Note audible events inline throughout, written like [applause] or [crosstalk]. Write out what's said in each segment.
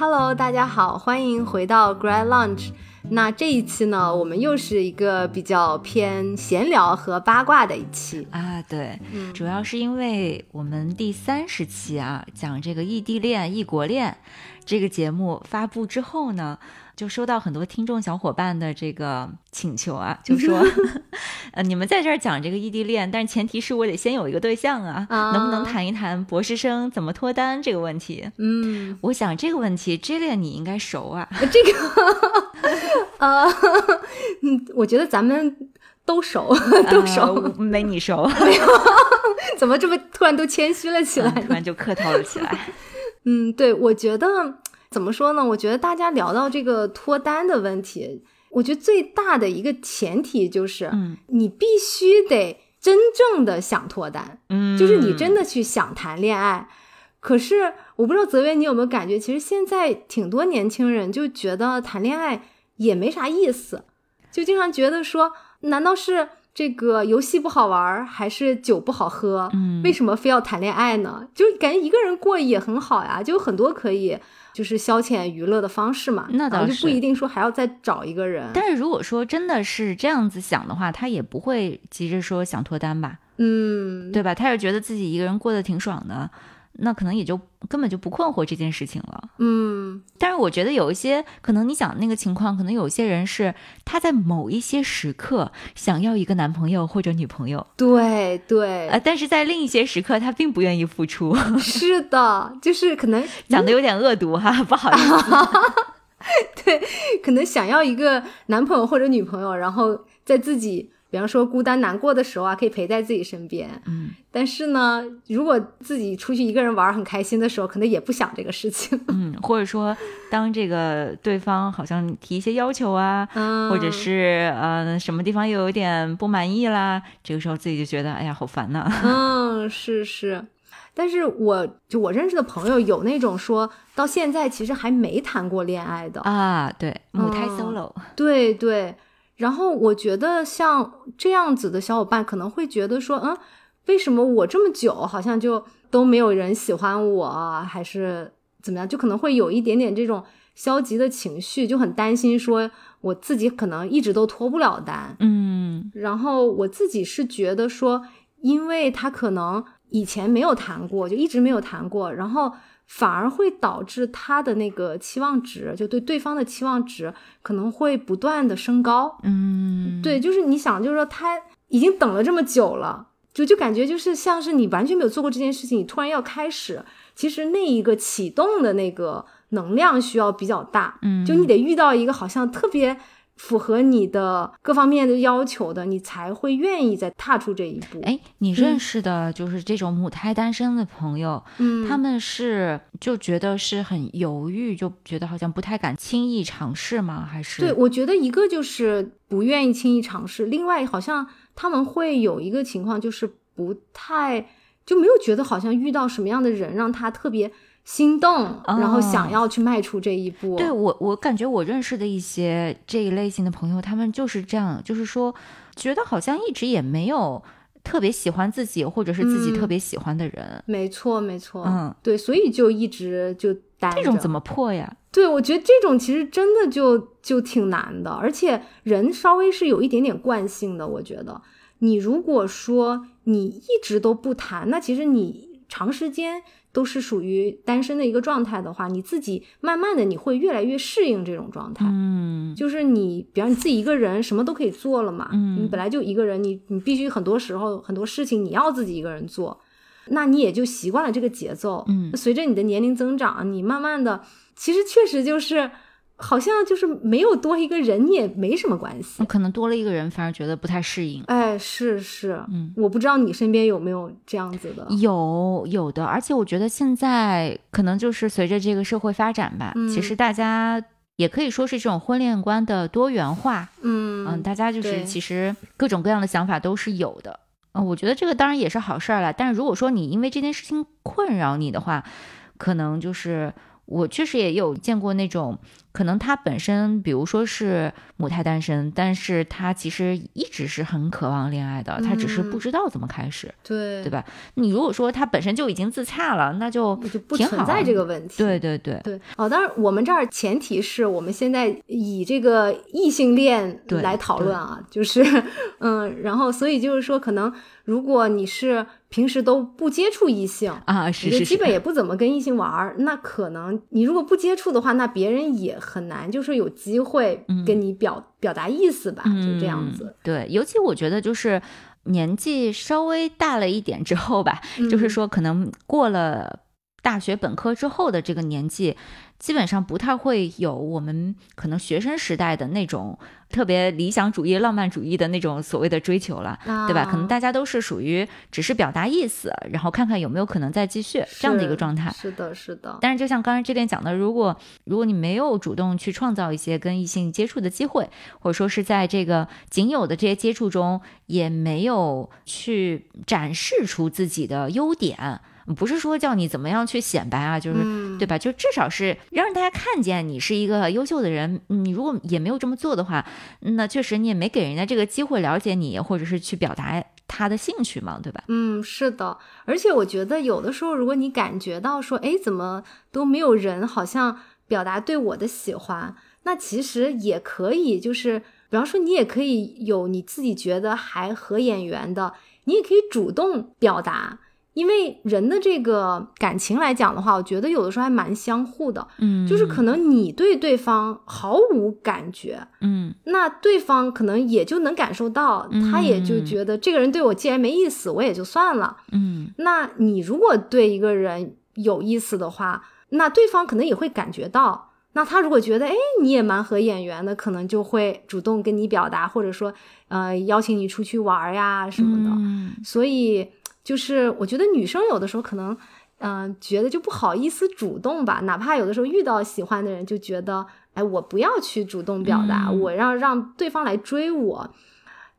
Hello，大家好，欢迎回到 Grad Lunch。那这一期呢，我们又是一个比较偏闲聊和八卦的一期啊。对，嗯主要是因为我们第三十期啊，讲这个异地恋、异国恋这个节目发布之后呢，就收到很多听众小伙伴的这个请求啊，就说，[laughs] 呃，你们在这儿讲这个异地恋，但是前提是我得先有一个对象啊，啊能不能谈一谈博士生怎么脱单这个问题？嗯，我想这个问题 j i l l i a n 你应该熟啊。这个，呃，嗯，我觉得咱们都熟，都熟，呃没你熟，[laughs] 怎么这么突然都谦虚了起来呢？突然就客套了起来。[laughs] 嗯，对，我觉得怎么说呢？我觉得大家聊到这个脱单的问题，我觉得最大的一个前提就是，嗯你必须得真正的想脱单，嗯，就是你真的去想谈恋爱。可是我不知道泽源你有没有感觉，其实现在挺多年轻人就觉得谈恋爱也没啥意思，就经常觉得说，难道是这个游戏不好玩，还是酒不好喝？嗯为什么非要谈恋爱呢？就感觉一个人过也很好呀，就有很多可以就是消遣娱乐的方式嘛。那倒是就是不一定说还要再找一个人。但是如果说真的是这样子想的话，他也不会急着说想脱单吧，嗯，对吧？他是觉得自己一个人过得挺爽的，那可能也就根本就不困惑这件事情了。嗯，但是我觉得有一些可能你想那个情况，可能有些人是他在某一些时刻想要一个男朋友或者女朋友，对对，呃，但是在另一些时刻他并不愿意付出，[laughs] 是的，就是可能 [laughs] 讲的有点恶毒哈，不好意思。[laughs] 对，可能想要一个男朋友或者女朋友，然后在自己，比方说孤单难过的时候啊，可以陪在自己身边。嗯但是呢，如果自己出去一个人玩很开心的时候，可能也不想这个事情。[laughs] 嗯，或者说当这个对方好像提一些要求啊，嗯，或者是呃什么地方又有点不满意啦，这个时候自己就觉得哎呀好烦呐。嗯，[laughs] 是是。但是我就我认识的朋友有那种说到现在其实还没谈过恋爱的，啊，对，母胎嗯 solo，、对对。然后我觉得像这样子的小伙伴可能会觉得说，嗯，为什么我这么久好像就都没有人喜欢我啊，还是怎么样？就可能会有一点点这种消极的情绪，就很担心说我自己可能一直都脱不了单。嗯然后我自己是觉得说，因为他可能以前没有谈过，就一直没有谈过，然后反而会导致他的那个期望值，就对对方的期望值可能会不断的升高。嗯，对，就是你想，就是说他已经等了这么久了，就就感觉就是像是你完全没有做过这件事情，你突然要开始，其实那一个启动的那个能量需要比较大。嗯，就你得遇到一个好像特别符合你的各方面的要求的，你才会愿意再踏出这一步。哎，你认识的就是这种母胎单身的朋友，嗯，他们是就觉得是很犹豫，就觉得好像不太敢轻易尝试吗？还是对，我觉得一个就是不愿意轻易尝试，另外好像他们会有一个情况就是不太就没有觉得好像遇到什么样的人让他特别心动，然后想哦要去迈出这一步。对我，我感觉我认识的一些这一类型的朋友，他们就是这样，就是说，觉得好像一直也没有特别喜欢自己，或者是自己嗯特别喜欢的人，没错，没错，嗯，对，所以就一直就单着这种怎么破呀？对，我觉得这种其实真的就就挺难的，而且人稍微是有一点点惯性的。我觉得，你如果说你一直都不谈，那其实你长时间都是属于单身的一个状态的话，你自己慢慢的你会越来越适应这种状态。嗯就是你，比方你自己一个人什么都可以做了嘛，嗯你本来就一个人，你你必须很多时候很多事情你要自己一个人做，那你也就习惯了这个节奏。嗯随着你的年龄增长，你慢慢的，其实确实就是好像就是没有多一个人，你也没什么关系。可能多了一个人，反而觉得不太适应。哎，是是，嗯，我不知道你身边有没有这样子的。有有的，而且我觉得现在可能就是随着这个社会发展吧，其嗯实大家也可以说是这种婚恋观的多元化。嗯嗯，大家就是其实各种各样的想法都是有的。嗯，我觉得这个当然也是好事儿了。但是如果说你因为这件事情困扰你的话，可能就是我确实也有见过那种，可能他本身，比如说是母胎单身，但是他其实一直是很渴望恋爱的，他只是不知道怎么开始，对对吧？你如果说他本身就已经自洽了，那就就不存在这个问题。对对对对哦，当然我们这儿前提是我们现在以这个异性恋来讨论啊，就是 [laughs] 嗯，然后所以就是说，可能如果你是平时都不接触异性。啊，是是是基本，也不怎么跟异性玩儿，那可能你如果不接触的话，那别人也很难，就是有机会跟你表、表达意思吧，就这样子。嗯。对，尤其我觉得就是年纪稍微大了一点之后吧，就是嗯说可能过了大学本科之后的这个年纪，基本上不太会有我们可能学生时代的那种特别理想主义、浪漫主义的那种所谓的追求了。对吧？可能啊大家都是属于只是表达意思，然后看看有没有可能再继续这样的一个状态。是的，是的，但是就像刚才这边讲的，如果如果你没有主动去创造一些跟异性接触的机会，或者说是在这个仅有的这些接触中，也没有去展示出自己的优点，不是说叫你怎么样去显摆啊，就是、嗯，对吧？就至少是让大家看见你是一个优秀的人。你如果也没有这么做的话，那确实你也没给人家这个机会了解你，或者是去表达他的兴趣嘛，对吧？嗯，是的，而且我觉得有的时候，如果你感觉到说，哎，怎么都没有人好像表达对我的喜欢，那其实也可以，就是比方说，你也可以有你自己觉得还合眼缘的，你也可以主动表达。因为人的这个感情来讲的话，我觉得有的时候还蛮相互的，嗯，就是可能你对对方毫无感觉，嗯那对方可能也就能感受到，他也就嗯觉得这个人对我既然没意思，我也就算了。嗯那你如果对一个人有意思的话，那对方可能也会感觉到。那他如果觉得，哎，你也蛮合眼缘的，可能就会主动跟你表达，或者说，呃，邀请你出去玩呀什么的。嗯所以，就是我觉得女生有的时候可能，嗯、觉得就不好意思主动吧，哪怕有的时候遇到喜欢的人，就觉得，哎，我不要去主动表达，嗯我要让对方来追我。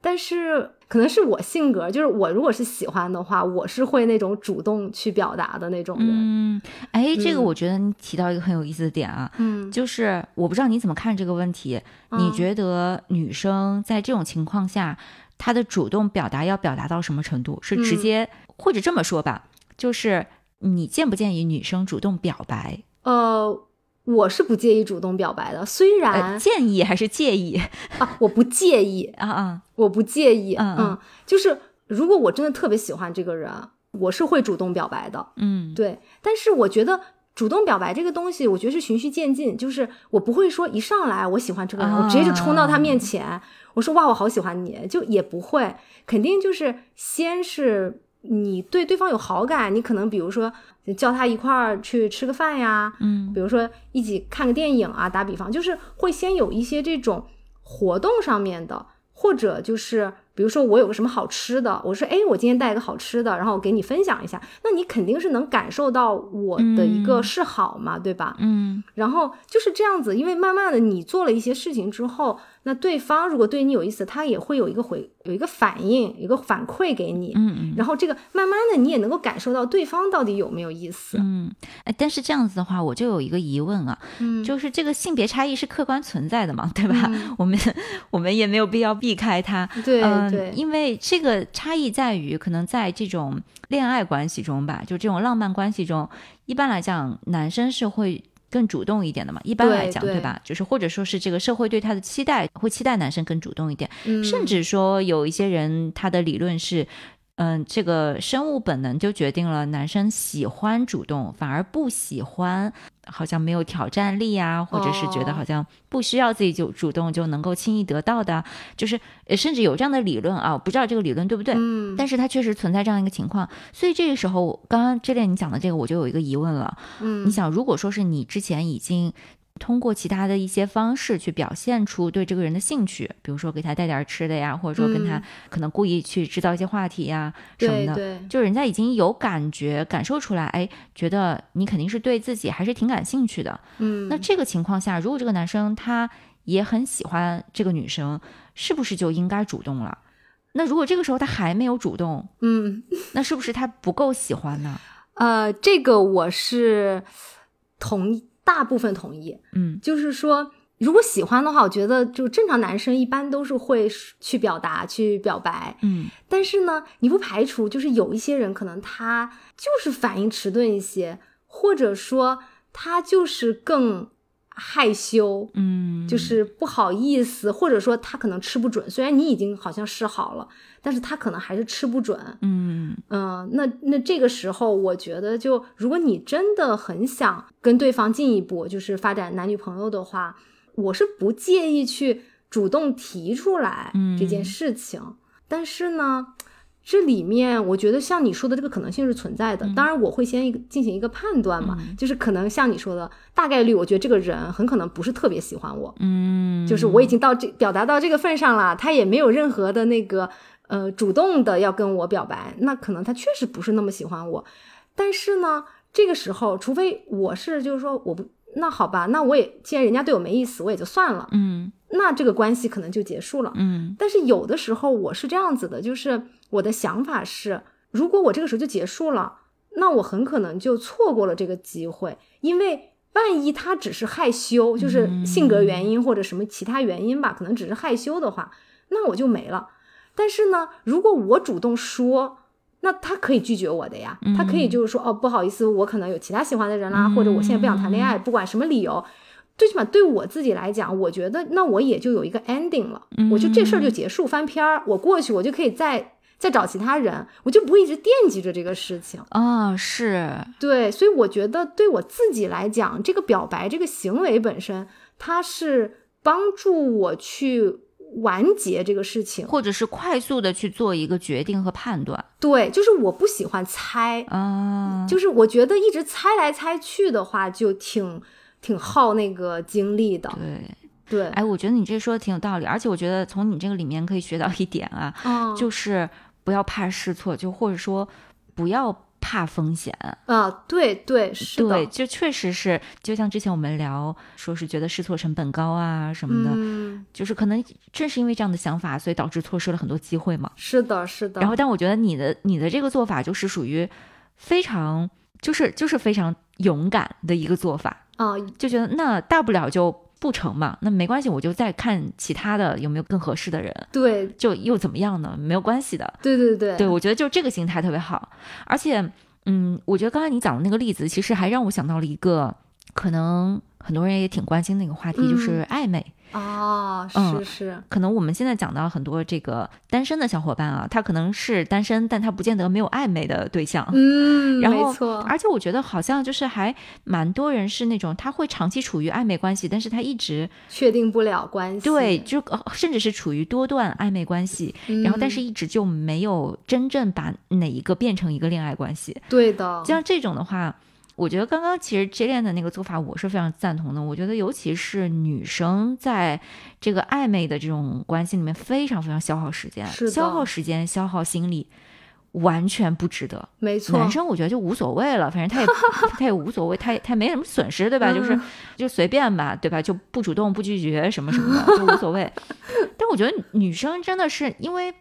但是可能是我性格，就是我如果是喜欢的话，我是会那种主动去表达的那种人。嗯，哎，这个嗯我觉得你提到一个很有意思的点啊，嗯就是我不知道你怎么看这个问题，你嗯觉得女生在这种情况下，她的主动表达要表达到什么程度？是直嗯接，或者这么说吧，就是你建不建议女生主动表白？呃，我是不介意主动表白的，虽然、呃，建议还是介意 [laughs] 啊，我不介意，啊啊？我不介意，嗯嗯就是如果我真的特别喜欢这个人，我是会主动表白的，嗯，对。但是我觉得主动表白这个东西，我觉得是循序渐进，就是我不会说一上来我喜欢这个人，啊。我直接就冲到他面前，我说哇，我好喜欢你，就也不会，肯定就是先是你对对方有好感，你可能比如说叫他一块儿去吃个饭呀，嗯。比如说一起看个电影啊，打比方，就是会先有一些这种活动上面的，或者就是比如说我有个什么好吃的，我说哎，我今天带一个好吃的，然后我给你分享一下，那你肯定是能感受到我的一个嗯。示好嘛，对吧？嗯。然后就是这样子，因为慢慢的你做了一些事情之后，那对方如果对你有意思，他也会有一个回有一个反应，有一个反馈给你，嗯嗯然后这个慢慢的你也能够感受到对方到底有没有意思，嗯，哎，但是这样子的话，我就有一个疑问啊，嗯，就是这个性别差异是客观存在的嘛，对吧？嗯我们我们也没有必要避开它。对嗯，对，因为这个差异在于，可能在这种恋爱关系中吧，就这种浪漫关系中，一般来讲，男生是会更主动一点的嘛。一般来讲，对对吧？就是或者说是这个社会对他的期待，会期待男生更主动一点，嗯甚至说有一些人他的理论是。嗯，这个生物本能就决定了男生喜欢主动，反而不喜欢好像没有挑战力啊，或者是觉得哦。好像不需要自己就主动就能够轻易得到的。啊，就是呃甚至有这样的理论啊，我不知道这个理论对不对，嗯，但是它确实存在这样一个情况，所以这个时候，刚刚这恋你讲的这个，我就有一个疑问了，嗯，你想，如果说是你之前已经通过其他的一些方式去表现出对这个人的兴趣，比如说给他带点吃的呀，或者说跟他嗯可能故意去制造一些话题呀什么的，对对，就人家已经有感觉感受出来，哎，觉得你肯定是对自己还是挺感兴趣的。嗯，那这个情况下，如果这个男生他也很喜欢这个女生，是不是就应该主动了？那如果这个时候他还没有主动，嗯那是不是他不够喜欢呢？呃，这个我是同意。大部分同意，嗯。就是说，如果喜欢的话，我觉得就正常男生一般都是会去表达、去表白。嗯。但是呢，你不排除就是有一些人可能他就是反应迟钝一些，或者说他就是更害羞，嗯，就是不好意思，或者说他可能吃不准。虽然你已经好像示好了，但是他可能还是吃不准。嗯嗯，那那这个时候，我觉得就如果你真的很想跟对方进一步，就是发展男女朋友的话，我是不介意去主动提出来这件嗯事情。但是呢，这里面我觉得像你说的这个可能性是存在的。当然，我会先一个进行一个判断嘛，嗯就是可能像你说的，大概率我觉得这个人很可能不是特别喜欢我，嗯，就是我已经到这表达到这个份上了，他也没有任何的那个呃主动的要跟我表白，那可能他确实不是那么喜欢我。但是呢，这个时候，除非我是就是说我不，那好吧，那我也既然人家对我没意思，我也就算了，嗯那这个关系可能就结束了。嗯但是有的时候我是这样子的，就是我的想法是，如果我这个时候就结束了，那我很可能就错过了这个机会，因为万一他只是害羞，就是性格原因或者什么其他原因吧，可能只是害羞的话，那我就没了。但是呢，如果我主动说，那他可以拒绝我的呀，他可以就是说，哦，不好意思，我可能有其他喜欢的人啦，或者我现在不想谈恋爱，不管什么理由，最起码对我自己来讲，我觉得那我也就有一个 ending 了，我就这事儿就结束翻篇儿，我过去我就可以再再找其他人，我就不会一直惦记着这个事情。哦，是，对，所以我觉得对我自己来讲，这个表白这个行为本身，它是帮助我去完结这个事情。或者是快速的去做一个决定和判断对，就是我不喜欢猜，啊，就是我觉得一直猜来猜去的话，就挺挺耗那个精力的。对，对，哎，我觉得你这说的挺有道理，而且我觉得从你这个里面可以学到一点啊，嗯，就是不要怕试错，就或者说不要怕风险。啊，对对是的，对，就确实是，就像之前我们聊，说是觉得试错成本高啊什么的，嗯，就是可能正是因为这样的想法，所以导致错失了很多机会嘛。是的，是的。然后，但我觉得你的你的这个做法就是属于非常，就是就是非常勇敢的一个做法，啊，就觉得那大不了就不成嘛，那没关系，我就再看其他的有没有更合适的人，对就又怎么样呢？没有关系的。对对对对，我觉得就这个心态特别好，而且，嗯，我觉得刚才你讲的那个例子，其实还让我想到了一个可能很多人也挺关心的一个话题，嗯就是暧昧。啊，嗯是是，可能我们现在讲到很多这个单身的小伙伴啊，他可能是单身，但他不见得没有暧昧的对象。嗯，然后没错，而且我觉得好像就是还蛮多人是那种他会长期处于暧昧关系，但是他一直确定不了关系，对，就呃甚至是处于多段暧昧关系，然后但是嗯一直就没有真正把哪一个变成一个恋爱关系。对的，像这种的话，我觉得刚刚其实 J 恋的那个做法，我是非常赞同的。我觉得尤其是女生在这个暧昧的这种关系里面，非常非常消耗时间，消耗时间、消耗心力，完全不值得。没错，男生我觉得就无所谓了，反正他也 [laughs] 他也无所谓，他也他也没什么损失，对吧？就是嗯就随便吧，对吧？就不主动不拒绝什么什么的，就无所谓。[laughs] 但我觉得女生真的是因为。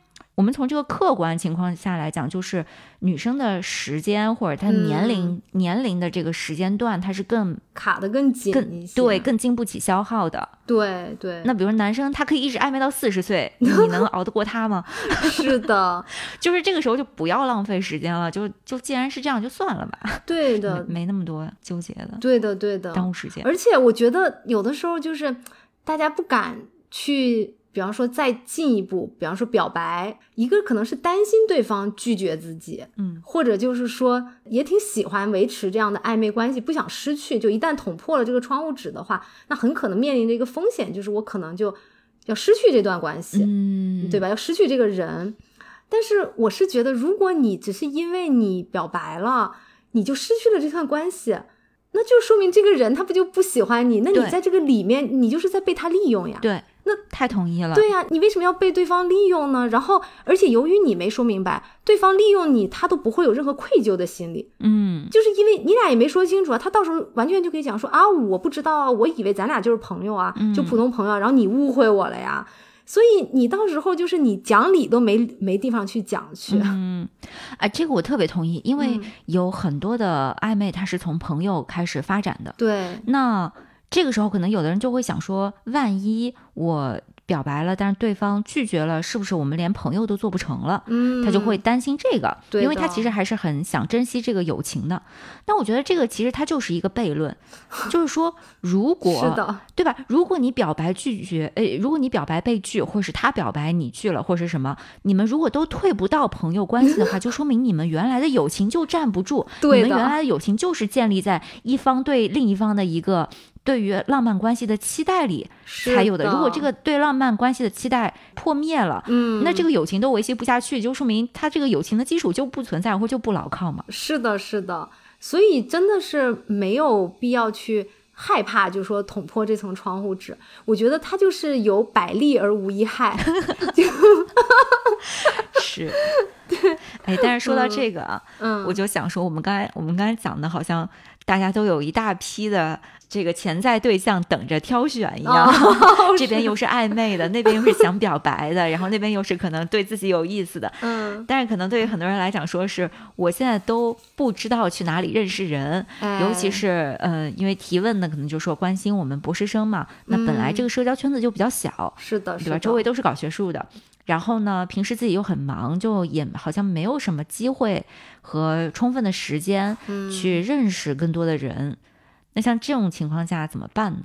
我们从这个客观情况下来讲，就是女生的时间或者她年龄、嗯年龄的这个时间段，它是更卡的更紧更，对更经不起消耗的。对对，那比如说男生，他可以一直暧昧到四十岁，[laughs] 你能熬得过他吗？[laughs] 是的，[laughs] 就是这个时候就不要浪费时间了，就就既然是这样，就算了吧，对的，没没那么多纠结的，对的，对的，耽误时间。而且我觉得有的时候就是大家不敢去，比方说再进一步，比方说表白，一个可能是担心对方拒绝自己，嗯，或者就是说也挺喜欢维持这样的暧昧关系，不想失去。就一旦捅破了这个窗户纸的话，那很可能面临着一个风险，就是我可能就要失去这段关系。嗯，对吧？要失去这个人。但是我是觉得，如果你只是因为你表白了，你就失去了这段关系，那就说明这个人他不就不喜欢你？那你在这个里面，你就是在被他利用呀。对，那太同意了。对呀，你为什么要被对方利用呢？然后，而且由于你没说明白，对方利用你，他都不会有任何愧疚的心理，嗯，就是因为你俩也没说清楚啊，他到时候完全就可以讲说啊，我不知道啊，我以为咱俩就是朋友啊，就普通朋友啊，然后你误会我了呀。所以你到时候就是你讲理都没没地方去讲去。嗯，啊，这个我特别同意，因为嗯有很多的暧昧，它是从朋友开始发展的。对，那这个时候，可能有的人就会想说，万一我表白了，但是对方拒绝了，是不是我们连朋友都做不成了？嗯，他就会担心这个，对因为他其实还是很想珍惜这个友情的。但我觉得这个其实它就是一个悖论，就是说，如果是的，对吧？如果你表白拒绝，诶，如果你表白被拒，或是他表白你拒了，或是什么，你们如果都退不到朋友关系的话，就说明你们原来的友情就站不住。对你们原来的友情就是建立在一方对另一方的一个对于浪漫关系的期待里是才有的。的如果这个对浪漫关系的期待破灭了，嗯，那这个友情都维系不下去，就说明他这个友情的基础就不存在或就不牢靠嘛。是的，是的，所以真的是没有必要去害怕，就说捅破这层窗户纸。我觉得它就是有百利而无一害。[laughs] 是，[laughs] 对哎，但是说到这个啊，嗯，我就想说，我们刚才我们刚才讲的，好像大家都有一大批的这个潜在对象等着挑选一样，哦 [laughs] [laughs] 这边又是暧昧的，那边又是想表白的，然后那边又是可能对自己有意思的。嗯，[laughs] 但是可能对于很多人来讲，说是我现在都不知道去哪里认识人，哎尤其是呃，因为提问呢，可能就说关心我们博士生嘛，那本来嗯这个社交圈子就比较小，是的，是对吧？周围都是搞学术的，然后呢，平时自己又很忙，就也好像没有什么机会和充分的时间嗯去认识更多的人。那像这种情况下怎么办呢？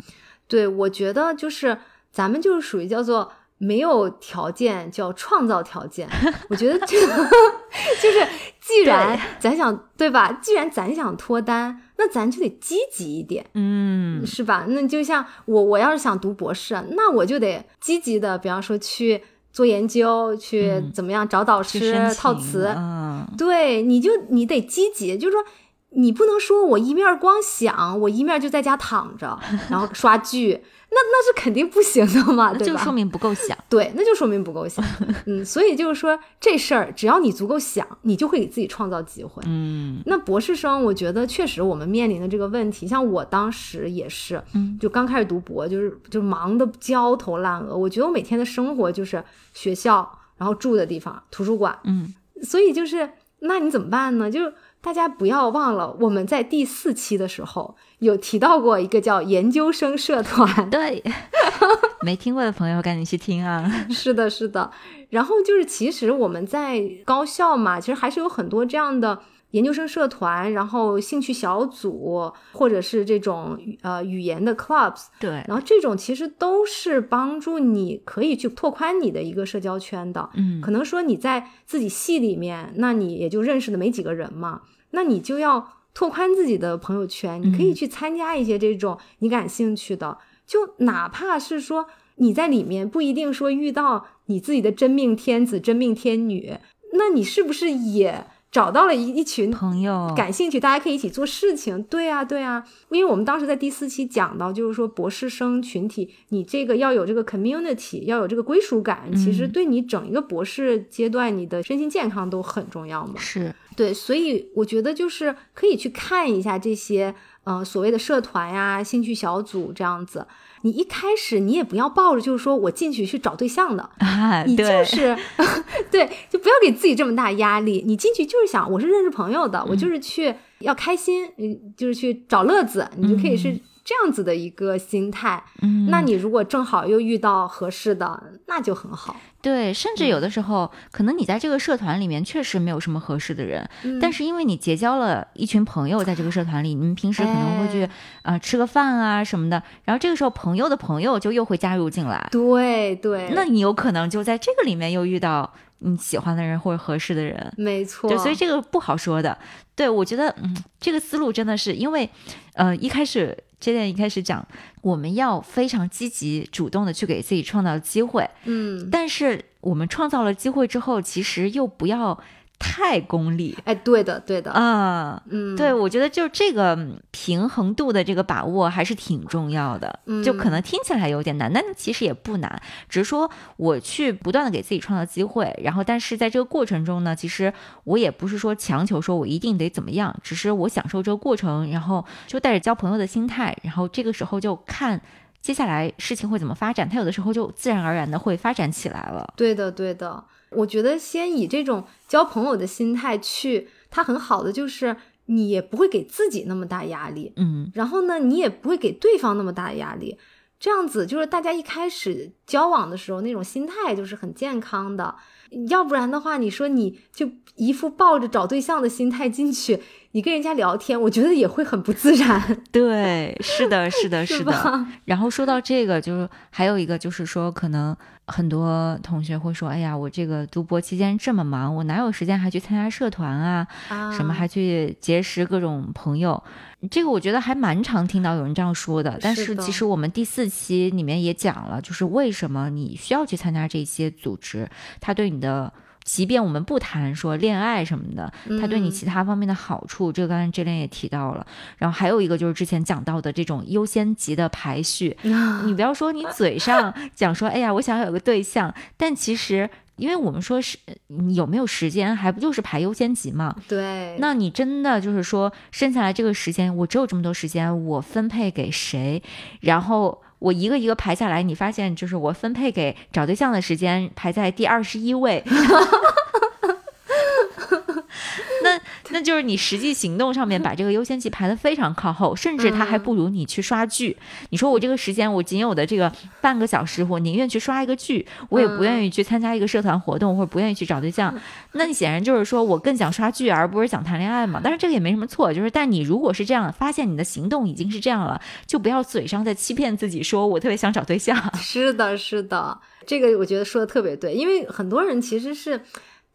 对，我觉得就是咱们就是属于叫做没有条件，叫创造条件。[laughs] 我觉得这个 [laughs] 就是，既然咱想对吧？既然咱想脱单，那咱就得积极一点。嗯，是吧？那就像我，我要是想读博士，那我就得积极的，比方说去做研究，去嗯怎么样找导师、套词。嗯，对，你就你得积极，就是说你不能说我一面光想，我一面就在家躺着，然后刷剧，那那是肯定不行的嘛，对吧？那就说明不够想。对，那就说明不够想。[laughs] 嗯，所以就是说这事儿，只要你足够想，你就会给自己创造机会。嗯那博士生，我觉得确实我们面临的这个问题，像我当时也是，嗯，就刚开始读博，就是就忙得焦头烂额。我觉得我每天的生活就是学校，然后住的地方，图书馆，嗯，所以就是那你怎么办呢？就是大家不要忘了，我们在第四期的时候有提到过一个叫研究生社团，[laughs] 对，[laughs] 没听过的朋友赶紧去听啊。[laughs] 是的，是的。然后就是，其实我们在高校嘛，其实还是有很多这样的研究生社团，然后兴趣小组，或者是这种呃语言的 clubs，对，然后这种其实都是帮助你可以去拓宽你的一个社交圈的。嗯可能说你在自己系里面，那你也就认识的没几个人嘛，那你就要拓宽自己的朋友圈，你可以嗯。去参加一些这种你感兴趣的，就哪怕是说你在里面不一定说遇到你自己的真命天子、真命天女，那你是不是也找到了一一群朋友感兴趣，大家可以一起做事情。对啊，对啊，因为我们当时在第四期讲到，就是说博士生群体，你这个要有这个 community，要有这个归属感，其实嗯对你整一个博士阶段，你的身心健康都很重要嘛。是对，所以我觉得就是可以去看一下这些，呃，所谓的社团呀、兴趣小组这样子。你一开始你也不要抱着就是说我进去去找对象的，[laughs] 啊，你就，是 [laughs] 对，就不要给自己这么大压力。你进去就是想我是认识朋友的，我就是去要开心，嗯，就是去找乐子，你就可以是这样子的一个心态。嗯，那你如果正好又遇到合适的，那就很好。对，甚至有的时候，可能你在这个社团里面确实没有什么合适的人，嗯但是因为你结交了一群朋友，在这个社团里，你们平时可能会去哎呃吃个饭啊什么的，然后这个时候朋友的朋友就又会加入进来，对对，那你有可能就在这个里面又遇到你喜欢的人或者合适的人。没错。对，所以这个不好说的。对我觉得，嗯，这个思路真的是因为，呃，一开始 j 点一开始讲，我们要非常积极主动的去给自己创造机会，嗯，但是我们创造了机会之后，其实又不要太功利哎，对的对的，啊。嗯，对，我觉得就这个嗯平衡度的这个把握还是挺重要的。就可嗯能听起来有点难，但其实也不难，只是说我去不断的给自己创造机会，然后但是在这个过程中呢，其实我也不是说强求说我一定得怎么样，只是我享受这个过程，然后就带着交朋友的心态，然后这个时候就看接下来事情会怎么发展，它有的时候就自然而然的会发展起来了。对的，对的。我觉得先以这种交朋友的心态去，它很好的就是你也不会给自己那么大压力，嗯然后呢，你也不会给对方那么大的压力。这样子就是大家一开始交往的时候那种心态就是很健康的，要不然的话，你说你就一副抱着找对象的心态进去，你跟人家聊天，我觉得也会很不自然，[laughs] 对，是的，是的，[laughs] 是是的。吧？然后说到这个，就是还有一个就是说，可能很多同学会说，哎呀，我这个读博期间这么忙，我哪有时间还去参加社团啊？啊什么还去结识各种朋友？这个我觉得还蛮常听到有人这样说的。但是其实我们第四期里面也讲了，就是为什么你需要去参加这些组织，它对你的。即便我们不谈说恋爱什么的，它对你嗯其他方面的好处，这个刚才这边也提到了。然后还有一个就是之前讲到的这种优先级的排序，[laughs] 你不要说你嘴上讲说，哎呀，我想有个对象，但其实，因为我们说是你有没有时间，还不就是排优先级嘛？对，那你真的就是说，剩下来这个时间，我只有这么多时间，我分配给谁？然后我一个一个排下来，你发现就是我分配给找对象的时间排在第二十一位。[laughs] 那 [laughs] 那就是你实际行动上面把这个优先级排得非常靠后，甚至它还不如你去刷剧。你说我这个时间，我仅有的这个半个小时，我宁愿去刷一个剧，我也不愿意去参加一个社团活动，或者不愿意去找对象。那你显然就是说我更想刷剧，而不是想谈恋爱嘛。但是这个也没什么错，就是但你如果是这样，发现你的行动已经是这样了，就不要嘴上在欺骗自己，说我特别想找对象。是的，是的，这个我觉得说的特别对，因为很多人其实是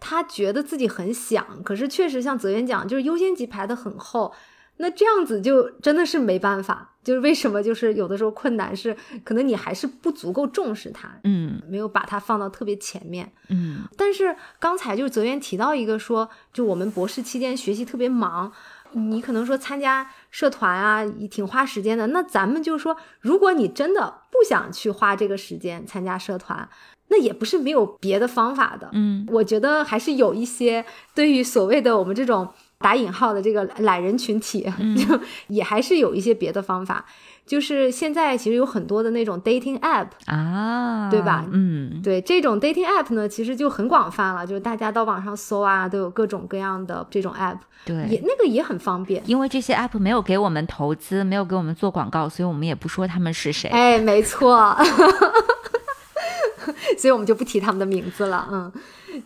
他觉得自己很想，可是确实像泽源讲，就是优先级排的很后，那这样子就真的是没办法。就是为什么就是有的时候困难是可能你还是不足够重视它，嗯没有把它放到特别前面。嗯但是刚才就是泽源提到一个说，就我们博士期间学习特别忙，你可能说参加社团啊，也挺花时间的。那咱们就说，如果你真的不想去花这个时间参加社团，那也不是没有别的方法的。嗯我觉得还是有一些对于所谓的我们这种打引号的这个懒人群体，[laughs] 就也还是有一些别的方法。就是现在其实有很多的那种 dating app，啊，对吧嗯对这种 dating app 呢，其实就很广泛了，就是大家到网上搜啊，都有各种各样的这种 app，对也。那个也很方便。因为这些 app 没有给我们投资，没有给我们做广告，所以我们也不说他们是谁。哎，没错，[laughs] 所以我们就不提他们的名字了。嗯，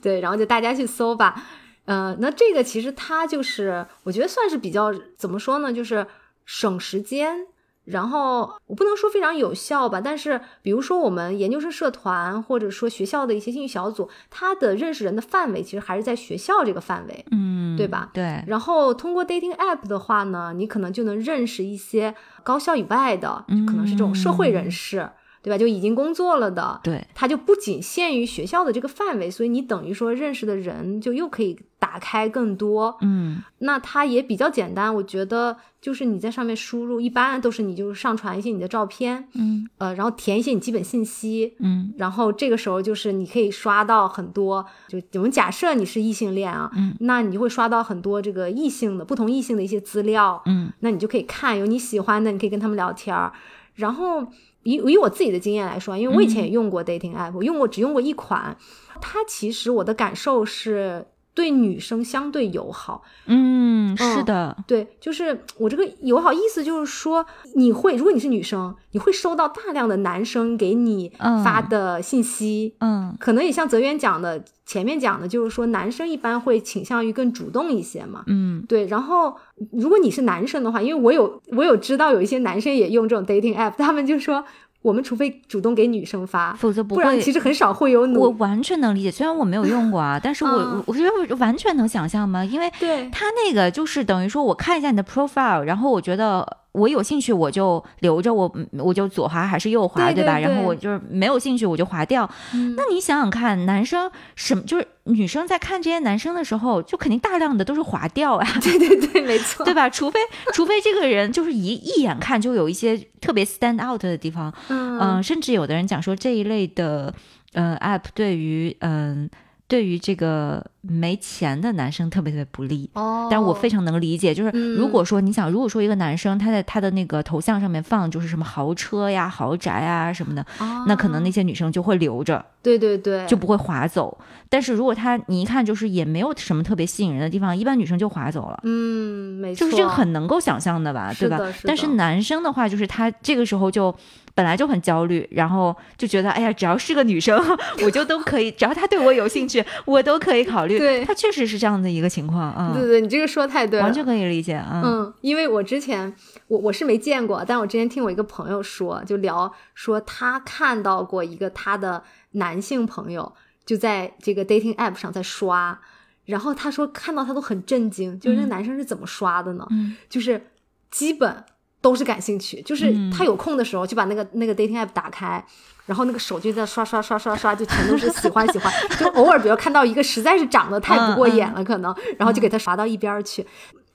对，然后就大家去搜吧。呃，那这个其实它就是，我觉得算是比较怎么说呢，就是省时间。然后我不能说非常有效吧，但是比如说我们研究生社团或者说学校的一些兴趣小组，它的认识人的范围其实还是在学校这个范围。嗯，对吧？对，然后通过 dating app 的话呢，你可能就能认识一些高校以外的，嗯可能是这种社会人士，对吧？就已经工作了的，对，他就不仅限于学校的这个范围，所以你等于说认识的人就又可以打开更多。嗯那它也比较简单，我觉得就是你在上面输入，一般都是你就是上传一些你的照片，嗯呃，然后填一些你基本信息，嗯然后这个时候就是你可以刷到很多，就我们假设你是异性恋啊，嗯，那你会刷到很多这个异性的不同异性的一些资料，嗯那你就可以看有你喜欢的，你可以跟他们聊天儿。然后以以我自己的经验来说，因为我以前也用过 dating app，、我用过只用过一款，它其实我的感受是对女生相对友好，嗯，是嗯的，对，就是我这个友好意思就是说，你会如果你是女生，你会收到大量的男生给你发嗯的信息，嗯可能也像泽源讲的，前面讲的就是说，男生一般会倾向于更主动一些嘛。嗯对，然后如果你是男生的话，因为我有我有知道有一些男生也用这种 dating app，他们就说我们除非主动给女生发，否则不不然会其实很少会有我。完全能理解，虽然我没有用过啊，但是我、嗯我我觉得我完全能想象嘛，因为对他那个就是等于说，我看一下你的 profile，然后我觉得我有兴趣，我就留着我，我就左滑还是右滑，吧？对对对然后我就是没有兴趣，我就划掉。嗯那你想想看，男生什么就是女生在看这些男生的时候，就肯定大量的都是划掉啊，[laughs] 对对对，没错，对吧？除非除非这个人就是一一眼看就有一些特别 stand out 的地方，嗯嗯，甚至有的人讲说这一类的呃 app 对于嗯、对于这个没钱的男生特别特别不利。哦，但我非常能理解，就是嗯如果说你想，如果说一个男生他在他的那个头像上面放就是什么豪车呀、豪宅啊什么的，啊那可能那些女生就会留着，对对对，就不会划走。但是如果他你一看就是也没有什么特别吸引人的地方，一般女生就划走了。嗯，没错，就是这个很能够想象的吧，对吧是的？是但是男生的话，就是他这个时候就本来就很焦虑，然后就觉得，哎呀，只要是个女生，[laughs] 我就都可以，只要她对我有兴趣，我都可以考虑。对他确实是这样的一个情况啊，对对，你这个说太对了，完全可以理解啊。嗯，因为我之前我我是没见过，但我之前听我一个朋友说，就聊说他看到过一个他的男性朋友就在这个 dating app 上在刷，然后他说看到他都很震惊，就是那男生是怎么刷的呢？嗯就是基本都是感兴趣，就是嗯他有空的时候就把那个那个 dating app 打开。然后那个手就在刷刷刷刷刷，就全都是喜欢喜欢，[laughs] 就偶尔比如看到一个实在是长得太不过眼了，可能，然后就给他刷到一边儿去。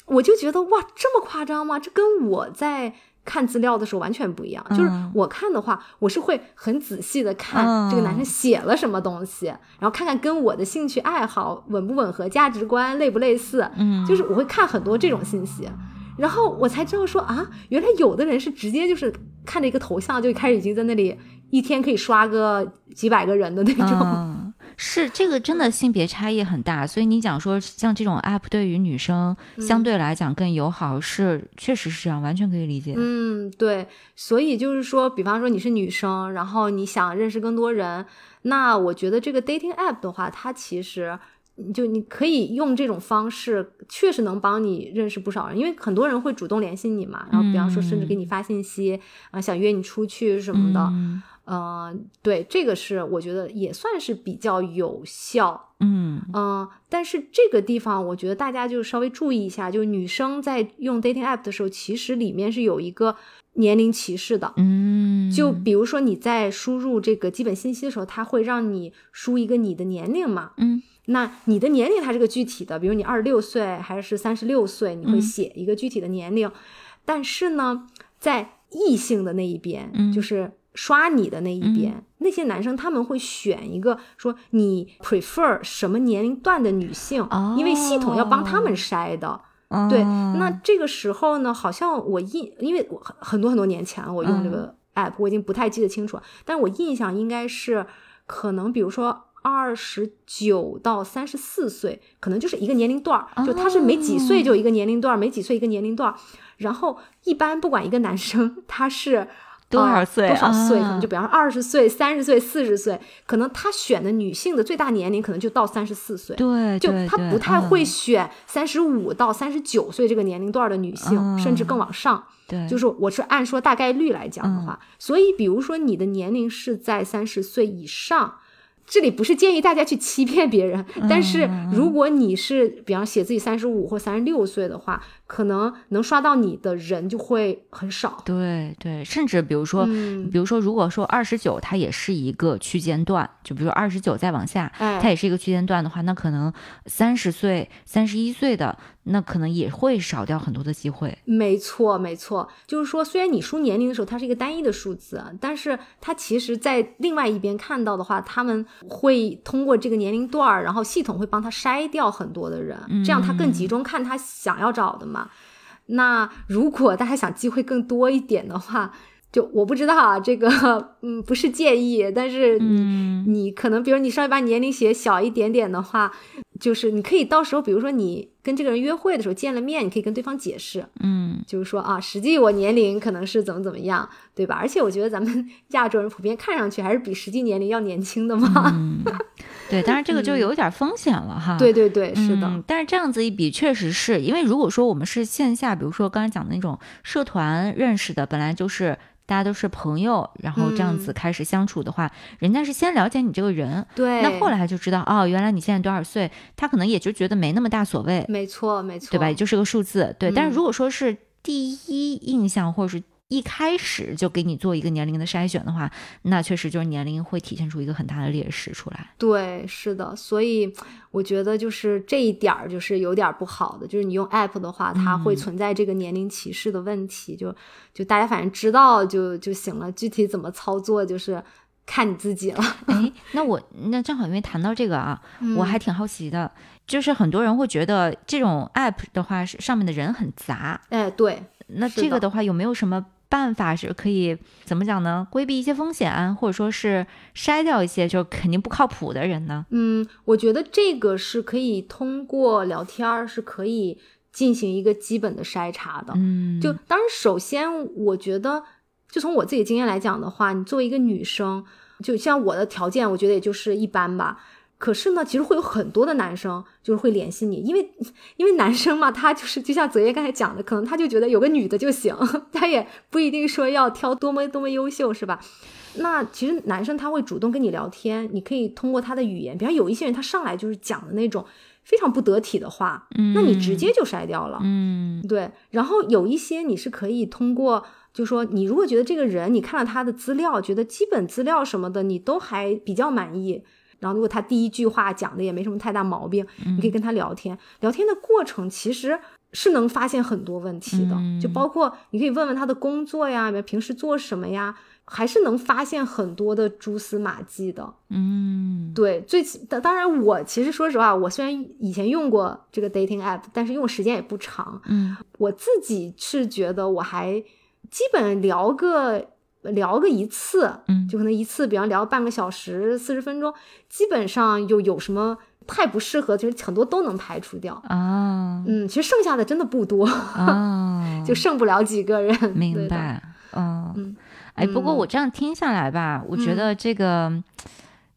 我就觉得哇，这么夸张吗？这跟我在看资料的时候完全不一样。就是嗯我看的话，我是会很仔细的看嗯这个男生写了什么东西，然后看看跟我的兴趣爱好吻不吻合，价值观类不类似。嗯，就是我会看很多这种信息。然后我才知道说啊，原来有的人是直接就是看着一个头像就开始已经在那里一天可以刷个几百个人的那种。嗯，是这个真的性别差异很大，所以你讲说像这种 app 对于女生相对来讲更友好，是确实是这样，完全可以理解。嗯，对，所以就是说，比方说你是女生，然后你想认识更多人，那我觉得这个 dating app 的话，它其实就你可以用这种方式，确实能帮你认识不少人，因为很多人会主动联系你嘛，然后比方说甚至给你发信息啊、想约你出去什么的，嗯呃，对，这个是我觉得也算是比较有效。嗯嗯，但是这个地方我觉得大家就稍微注意一下，就女生在用 dating app 的时候，其实里面是有一个年龄歧视的。嗯，就比如说你在输入这个基本信息的时候，它会让你输一个你的年龄嘛。嗯那你的年龄它是个具体的，比如你二十六岁还是三十六岁，你会嗯。写一个具体的年龄。但是呢，在异性的那一边，嗯。就是刷你的那一边，那些男生他们会选一个说你 prefer 什么年龄段的女性，因为系统要帮他们筛的。对，哦那这个时候呢，好像我印，因为我很很多很多年前了我用这个 app，、我已经不太记得清楚了，但是我印象应该是可能，比如说二十九到三十四岁，可能就是一个年龄段儿，就他是每几岁就一个年龄段儿，每几岁一个年龄段儿，然后一般不管一个男生他是。呃多少岁多少岁？可啊能就比方说二十岁、三十岁、四十岁，可能他选的女性的最大年龄可能就到三十四岁。对，就他不太会嗯选三十五到三十九岁这个年龄段的女性，甚至更往上。对，就是我是按说大概率来讲的话，所以比如说你的年龄是在三十岁以上。这里不是建议大家去欺骗别人，但是如果你是比方写自己三十五或三十六岁的话，可能能刷到你的人就会很少。对对，甚至比如说，嗯比如说，如果说二十九它也是一个区间段，就比如说二十九再往下，哎它也是一个区间段的话，那可能三十岁、三十一岁的，那可能也会少掉很多的机会。没错，没错，就是说，虽然你输年龄的时候它是一个单一的数字，但是它其实在另外一边看到的话，他们会通过这个年龄段儿，然后系统会帮他筛掉很多的人，这样他更集中看他想要找的嘛。那如果大家想机会更多一点的话，就我不知道啊，这个嗯不是建议，但是你、嗯。你可能比如你稍微把年龄写小一点点的话，就是你可以到时候比如说你跟这个人约会的时候见了面，你可以跟对方解释，嗯，就是说啊，实际我年龄可能是怎么怎么样，对吧？而且我觉得咱们 [laughs] 亚洲人普遍看上去还是比实际年龄要年轻的嘛。嗯，[laughs] 对，当然这个就有点风险了哈。对对对，是的，嗯，但是这样子一比，确实是因为如果说我们是线下，比如说刚才讲的那种社团认识的，本来就是大家都是朋友，然后这样子开始相处的话，人家是先了解你这个人，对。那后来就知道哦，原来你现在多少岁，他可能也就觉得没那么大所谓，没错没错，对吧？也就是个数字，对。但嗯是如果说是第一印象或者是一开始就给你做一个年龄的筛选的话，那确实就是年龄会体现出一个很大的劣势出来。对，是的，所以我觉得就是这一点儿就是有点儿不好的，就是你用 app 的话，它会嗯存在这个年龄歧视的问题，就就大家反正知道就就行了，具体怎么操作就是看你自己了。[laughs] 哎，那我那正好因为谈到这个啊，嗯我还挺好奇的，就是很多人会觉得这种 app 的话是上面的人很杂，哎，对，那这个的话有没有什么办法是可以怎么讲呢？规避一些风险，或者说是筛掉一些就肯定不靠谱的人呢？嗯，我觉得这个是可以通过聊天儿是可以进行一个基本的筛查的。嗯，就当然，首先我觉得，就从我自己经验来讲的话，你作为一个女生，就像我的条件，我觉得也就是一般吧。可是呢，其实会有很多的男生就是会联系你，因为因为男生嘛，他就是就像泽业刚才讲的，可能他就觉得有个女的就行，[laughs] 他也不一定说要挑多么多么优秀，是吧？那其实男生他会主动跟你聊天，你可以通过他的语言，比方有一些人他上来就是讲的那种非常不得体的话，那你直接就筛掉了。嗯对，然后有一些你是可以通过，就说你如果觉得这个人，你看了他的资料，觉得基本资料什么的你都还比较满意，然后如果他第一句话讲的也没什么太大毛病，你可以跟他聊天。聊天的过程其实是能发现很多问题的，就包括你可以问问他的工作呀，平时做什么呀，还是能发现很多的蛛丝马迹的。嗯对，最起当当然，我其实说实话，我虽然以前用过这个 dating app，但是用时间也不长。嗯我自己是觉得我还基本聊个聊个一次，嗯就可能一次，比方聊半个小时、四十分钟，基本上又有什么太不适合，就是很多都能排除掉。啊嗯，其实剩下的真的不多，啊，就剩不了几个人。明白，嗯嗯，哎，不过嗯我这样听下来吧，我觉得这个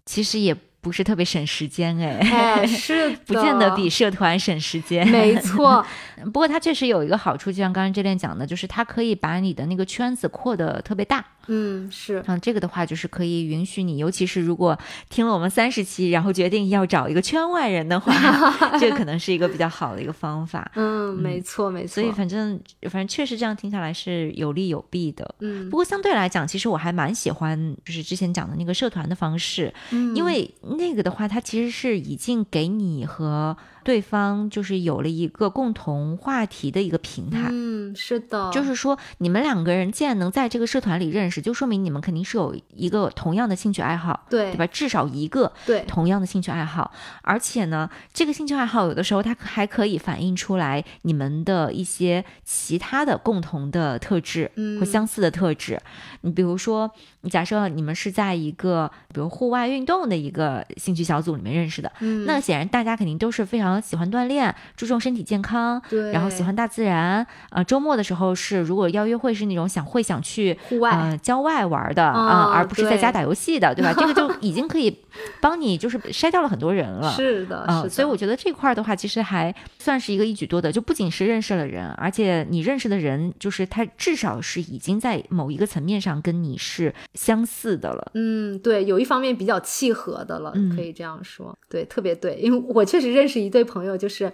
其实也不是特别省时间，哎，哎，[laughs] 是的，不见得比社团省时间。没错，[laughs] 不过它确实有一个好处，就像刚刚这练讲的，就是它可以把你的那个圈子扩得特别大。嗯，是，像这个的话，就是可以允许你，尤其是如果听了我们三十期，然后决定要找一个圈外人的话，[laughs] 这个可能是一个比较好的一个方法。嗯，没错，没错。所以反正反正确实这样听下来是有利有弊的。嗯不过相对来讲，其实我还蛮喜欢，就是之前讲的那个社团的方式，嗯因为那个的话，它其实是已经给你和对方就是有了一个共同话题的一个平台。嗯，是的，就是说，你们两个人既然能在这个社团里认识，就说明你们肯定是有一个同样的兴趣爱好，对对吧？至少一个对，同样的兴趣爱好，而且呢，这个兴趣爱好有的时候它还可以反映出来你们的一些其他的共同的特质嗯或相似的特质。你比如说，你假设你们是在一个比如户外运动的一个兴趣小组里面认识的，嗯，那显然大家肯定都是非常喜欢锻炼，注重身体健康。对，然后喜欢大自然，呃，周末的时候是如果要约会是那种想会想去户外呃郊外玩的啊、哦而不是在家打游戏的，对吧？这个就 [laughs] 已经可以帮你就是筛掉了很多人了。是的，嗯、是的，所以我觉得这块儿的话，其实还算是一个一举多得，就不仅是认识了人，而且你认识的人，就是他至少是已经在某一个层面上跟你是相似的了。嗯，对，有一方面比较契合的了，嗯可以这样说，对，特别对，因为我确实认识一对朋友，就是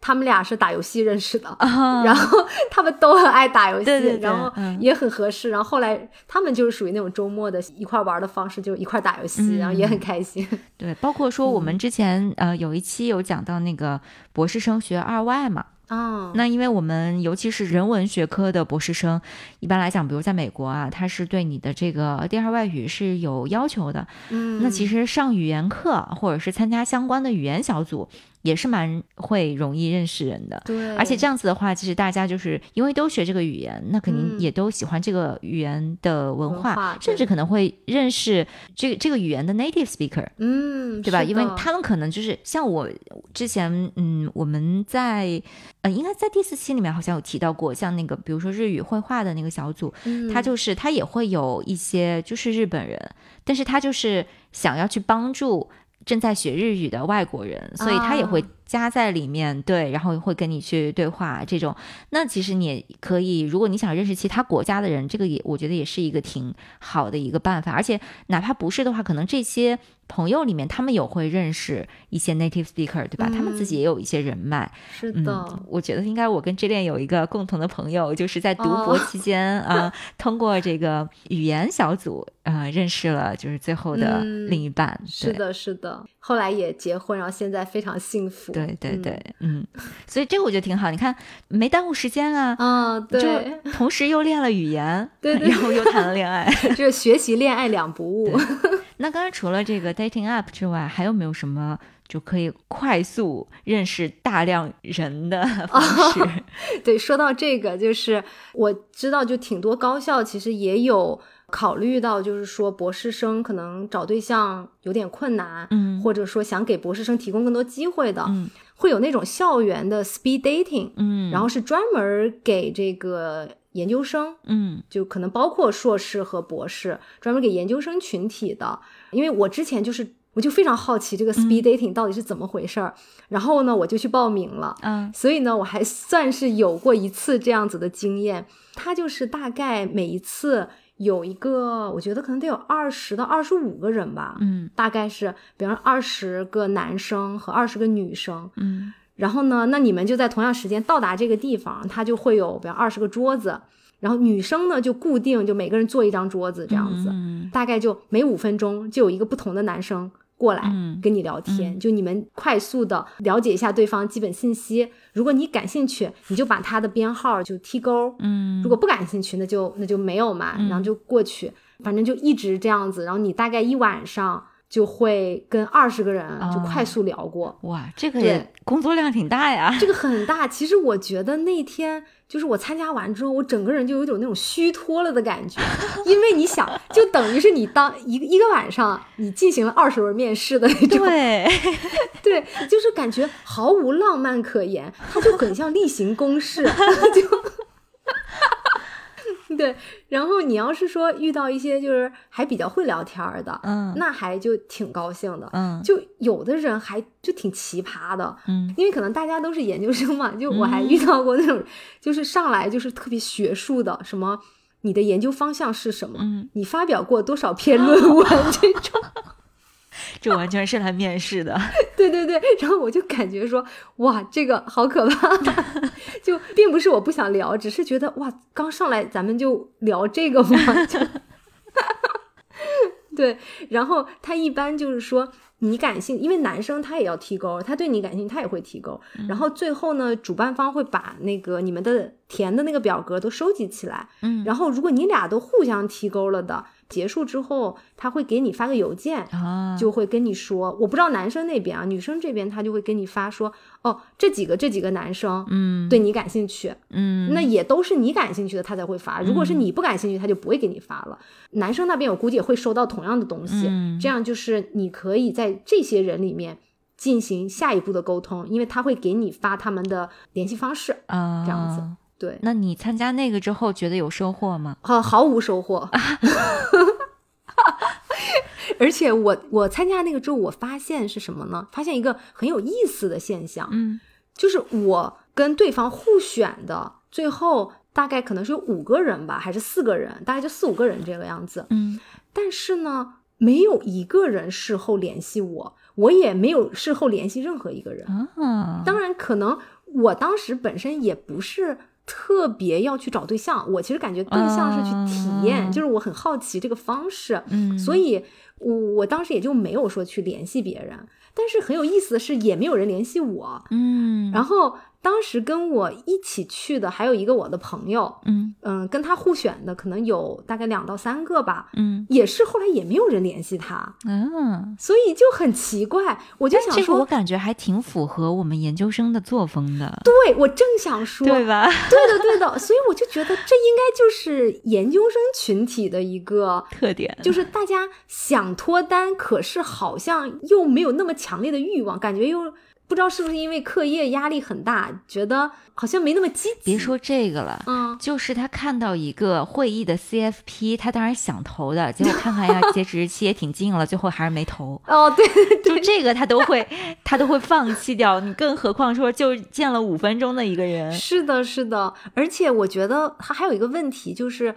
他们俩是打游戏认识的。啊 [laughs] 然后他们都很爱打游戏，对对对然后嗯也很合适。然后后来他们就是属于那种周末的一块玩的方式，就一块打游戏，嗯然后也很开心。对，包括说我嗯们之前、呃有一期有讲到那个博士生学二外嘛，啊，那因为我们尤其是人文学科的博士生，一般来讲，比如在美国啊，他是对你的这个第二外语是有要求的。嗯，那其实上语言课或者是参加相关的语言小组，也是蛮会容易认识人的。对，而且这样子的话，其实大家就是因为都学这个语言，那肯定嗯也都喜欢这个语言的文文化，甚至可能会认识这个这个语言的 native speaker。嗯，对吧？因为他们可能就是像我之前，嗯，我们在呃，应该在第四期里面好像有提到过，像那个比如说日语绘画的那个小组，嗯他就是他也会有一些就是日本人，但是他就是想要去帮助正在学日语的外国人，所以他也会加在里面，对，然后会跟你去对话这种。那其实你也可以，如果你想认识其他国家的人，这个也我觉得也是一个挺好的一个办法。而且哪怕不是的话，可能这些朋友里面他们有会认识一些 native speaker，对吧？他们自己也有一些人脉。嗯是的，，我觉得应该我跟 J 恋有一个共同的朋友，就是在读博哦期 [laughs] 间啊、通过这个语言小组呃认识了，就是最后的嗯另一半。对，是的，是的。后来也结婚，然后现在非常幸福。对对对，嗯，所以这个我觉得挺好。你看，没耽误时间啊，啊，对，同时又练了语言，[laughs] 对对，然后又谈了恋爱，[laughs] 就是学习恋爱两不误。[laughs] 那刚才除了这个 dating app 之外，还有没有什么就可以快速认识大量人的方式？对，说到这个，就是我知道，就挺多高校其实也有。考虑到就是说博士生可能找对象有点困难，嗯，或者说想给博士生提供更多机会的，嗯，会有那种校园的 speed dating，嗯，然后是专门给这个研究生，嗯，就可能包括硕士和博士，专门给研究生群体的。因为我之前就是我就非常好奇这个 speed dating 到底是怎么回事儿，然后呢我就去报名了，嗯，所以呢我还算是有过一次这样子的经验。它就是大概每一次。有一个，我觉得可能得有二十到二十五个人吧，嗯，大概是，比方二十个男生和二十个女生，嗯，然后呢，那你们就在同样时间到达这个地方，他就会有，比方二十个桌子，然后女生呢就固定，就每个人坐一张桌子这样子，大概就每五分钟就有一个不同的男生。过来跟你聊天，就你们快速的了解一下对方基本信息。如果你感兴趣，你就把他的编号就踢勾。嗯，如果不感兴趣，那就那就没有嘛，然后就过去。反正就一直这样子，然后你大概一晚上就会跟二十个人就快速聊过。哇，这个也工作量挺大呀。这个很大。其实我觉得那天。就是我参加完之后，我整个人就有一种那种虚脱了的感觉，[laughs] 因为你想，就等于是你当一个一个晚上，你进行了二十轮面试的那种，对，[laughs] 对，就是感觉毫无浪漫可言，它就很像例行公事，[laughs] 就。对，然后你要是说遇到一些就是还比较会聊天的，嗯，那还就挺高兴的，嗯，就有的人还就挺奇葩的，嗯，因为可能大家都是研究生嘛，就我还遇到过那种，就是上来就是特别学术的，什么你的研究方向是什么，嗯，你发表过多少篇论文 [laughs] 这种。这完全是来面试的，[laughs] 对对对，然后我就感觉说，哇，这个好可怕，[laughs] 就并不是我不想聊，只是觉得哇，刚上来咱们就聊这个嘛，就，[laughs] 对，然后他一般就是说你感兴趣，因为男生他也要提勾，他对你感兴趣，他也会提勾，然后最后呢，主办方会把那个你们的填的那个表格都收集起来，嗯，然后如果你俩都互相提勾了的。结束之后，他会给你发个邮件，就会跟你说，我不知道男生那边啊，女生这边他就会跟你发说，哦，这几个这几个男生，嗯，对你感兴趣，嗯，那也都是你感兴趣的，他才会发。如果是你不感兴趣，他就不会给你发了。男生那边我估计也会收到同样的东西，这样就是你可以在这些人里面进行下一步的沟通，因为他会给你发他们的联系方式，啊，这样子。对，那你参加那个之后觉得有收获吗？毫毫无收获，[laughs] 而且我我参加那个之后，我发现是什么呢？发现一个很有意思的现象，嗯，就是我跟对方互选的，最后大概可能是有五个人吧，还是四个人，大概就四五个人这个样子，嗯，但是呢，没有一个人事后联系我，我也没有事后联系任何一个人啊。当然，可能我当时本身也不是。特别要去找对象，我其实感觉更像是去体验，就是我很好奇这个方式，嗯，所以我我当时也就没有说去联系别人，但是很有意思的是，也没有人联系我，嗯，然后。当时跟我一起去的还有一个我的朋友，嗯嗯，跟他互选的可能有大概两到三个吧，嗯，也是后来也没有人联系他，嗯，所以就很奇怪，我就想说，我感觉还挺符合我们研究生的作风的，对我正想说，对吧？对的，对的，所以我就觉得这应该就是研究生群体的一个 [laughs] 特点，就是大家想脱单，可是好像又没有那么强烈的欲望，感觉又。不知道是不是因为课业压力很大，觉得好像没那么积极。别说这个了，嗯，就是他看到一个会议的 CFP，他当然想投的，[laughs] 结果看看呀，截止日期也挺近了，最后还是没投。哦，对，就这个他都会，[laughs] 他都会放弃掉。你更何况说就见了五分钟的一个人。是的，是的，而且我觉得他还有一个问题，就是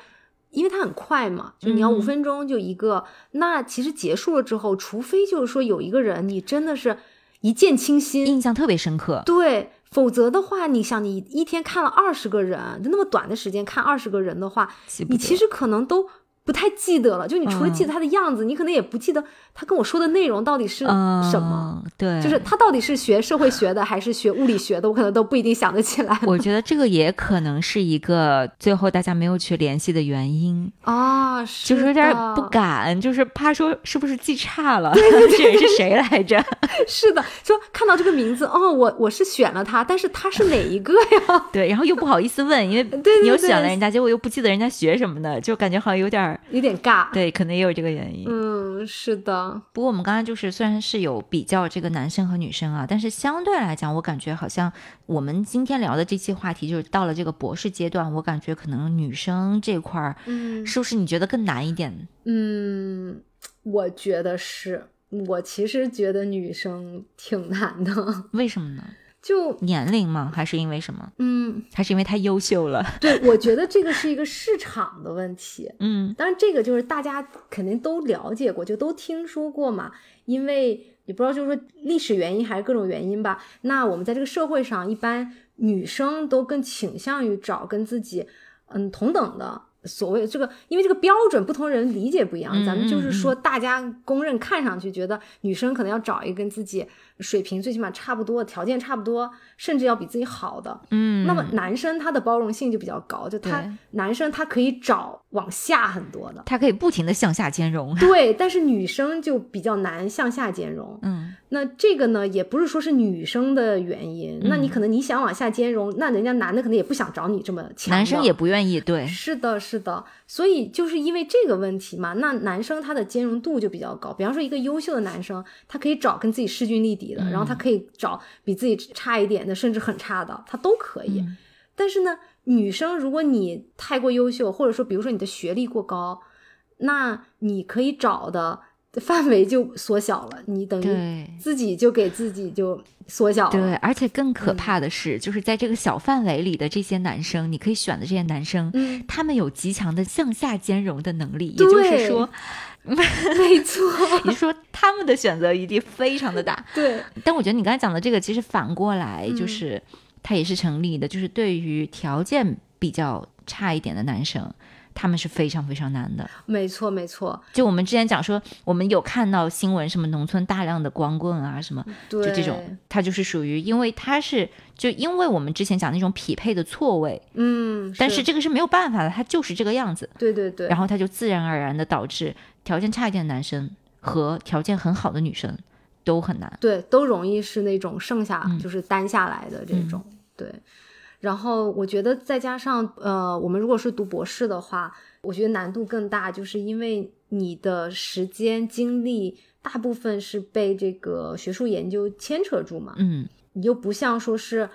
因为他很快嘛，就你要五分钟就一个，那其实结束了之后，除非就是说有一个人你真的是。一见倾心，印象特别深刻。对，否则的话，你想，你一天看了二十个人，就那么短的时间看二十个人的话，你其实可能都不太记得了。就你除了记嗯得他的样子，你可能也不记得他跟我说的内容到底是什么。嗯对，就是他到底是学社会学的还是学物理学的，我可能都不一定想得起来。我觉得这个也可能是一个最后大家没有去联系的原因，啊，是就是有点不敢，就是怕说是不是记差了，这人是谁来着？[laughs] 是的，说看到这个名字，哦，我我是选了他，但是他是哪一个呀？[laughs] 对，然后又不好意思问，因为你又选了对人家，结果又不记得人家学什么的，就感觉好像有点儿有点尬。对，可能也有这个原因。嗯，是的，不过我们刚才就是虽然是有比较这个男生和女生啊，但是相对来讲，我感觉好像我们今天聊的这期话题就是到了这个博士阶段，我感觉可能女生这块儿嗯是不是你觉得更难一点？嗯，我觉得是。我其实觉得女生挺难的，[laughs] 为什么呢？就年龄吗？还是因为什么？嗯，还是因为太优秀了？[laughs] 对，我觉得这个是一个市场的问题。[laughs] 嗯当然，这个就是大家肯定都了解过，就都听说过嘛。因为也不知道，就是说历史原因还是各种原因吧。那我们在这个社会上，一般女生都更倾向于找跟自己嗯同等的。所谓这个，因为这个标准不同人理解不一样，嗯咱们就是嗯说，大家公认看上去觉得女生可能要找一个跟自己水平最起码差不多、条件差不多，甚至要比自己好的。嗯，那么男生他的包容性就比较高，就他男生他可以找往下很多的，他可以不停的向下兼容。对，但是女生就比较难向下兼容。嗯那这个呢，也不是说是女生的原因，那你可能你想往下兼容，那人家男的可能也不想找你这么强的，男生也不愿意，对，是的，是的，所以就是因为这个问题嘛，那男生他的兼容度就比较高。比方说，一个优秀的男生，他可以找跟自己势均力敌的，然后他可以找比自己差一点的，甚至很差的，他都可以。嗯但是呢，女生如果你太过优秀，或者说比如说你的学历过高，那你可以找的范围就缩小了，你等于。自己就给自己就缩小了。对，而且更可嗯怕的是，就是在这个小范围里的这些男生，你可以选的这些男生，嗯，他们有极强的向下兼容的能力，也就是说，[laughs] 没错，你说，他们的选择余地非常的大。[laughs] 对，但我觉得你刚才讲的这个，其实反过来嗯。就是、它也是成立的，就是对于条件比较差一点的男生，他们是非常非常难的。没错，没错，就我们之前讲说，我们有看到新闻，什么农村大量的光棍啊，什么，就这种，他就是属于，因为他是就因为我们之前讲那种匹配的错位，嗯，但是这个是没有办法的，他就是这个样子，对对对，然后他就自然而然的导致条件差一点的男生和条件很好的女生都很难。对都容易是那种剩下、嗯就是单下来的这种，对。然后我觉得再加上呃，我们如果是读博士的话，我觉得难度更大，就是因为你的时间精力大部分是被这个学术研究牵扯住嘛，嗯你又不像说是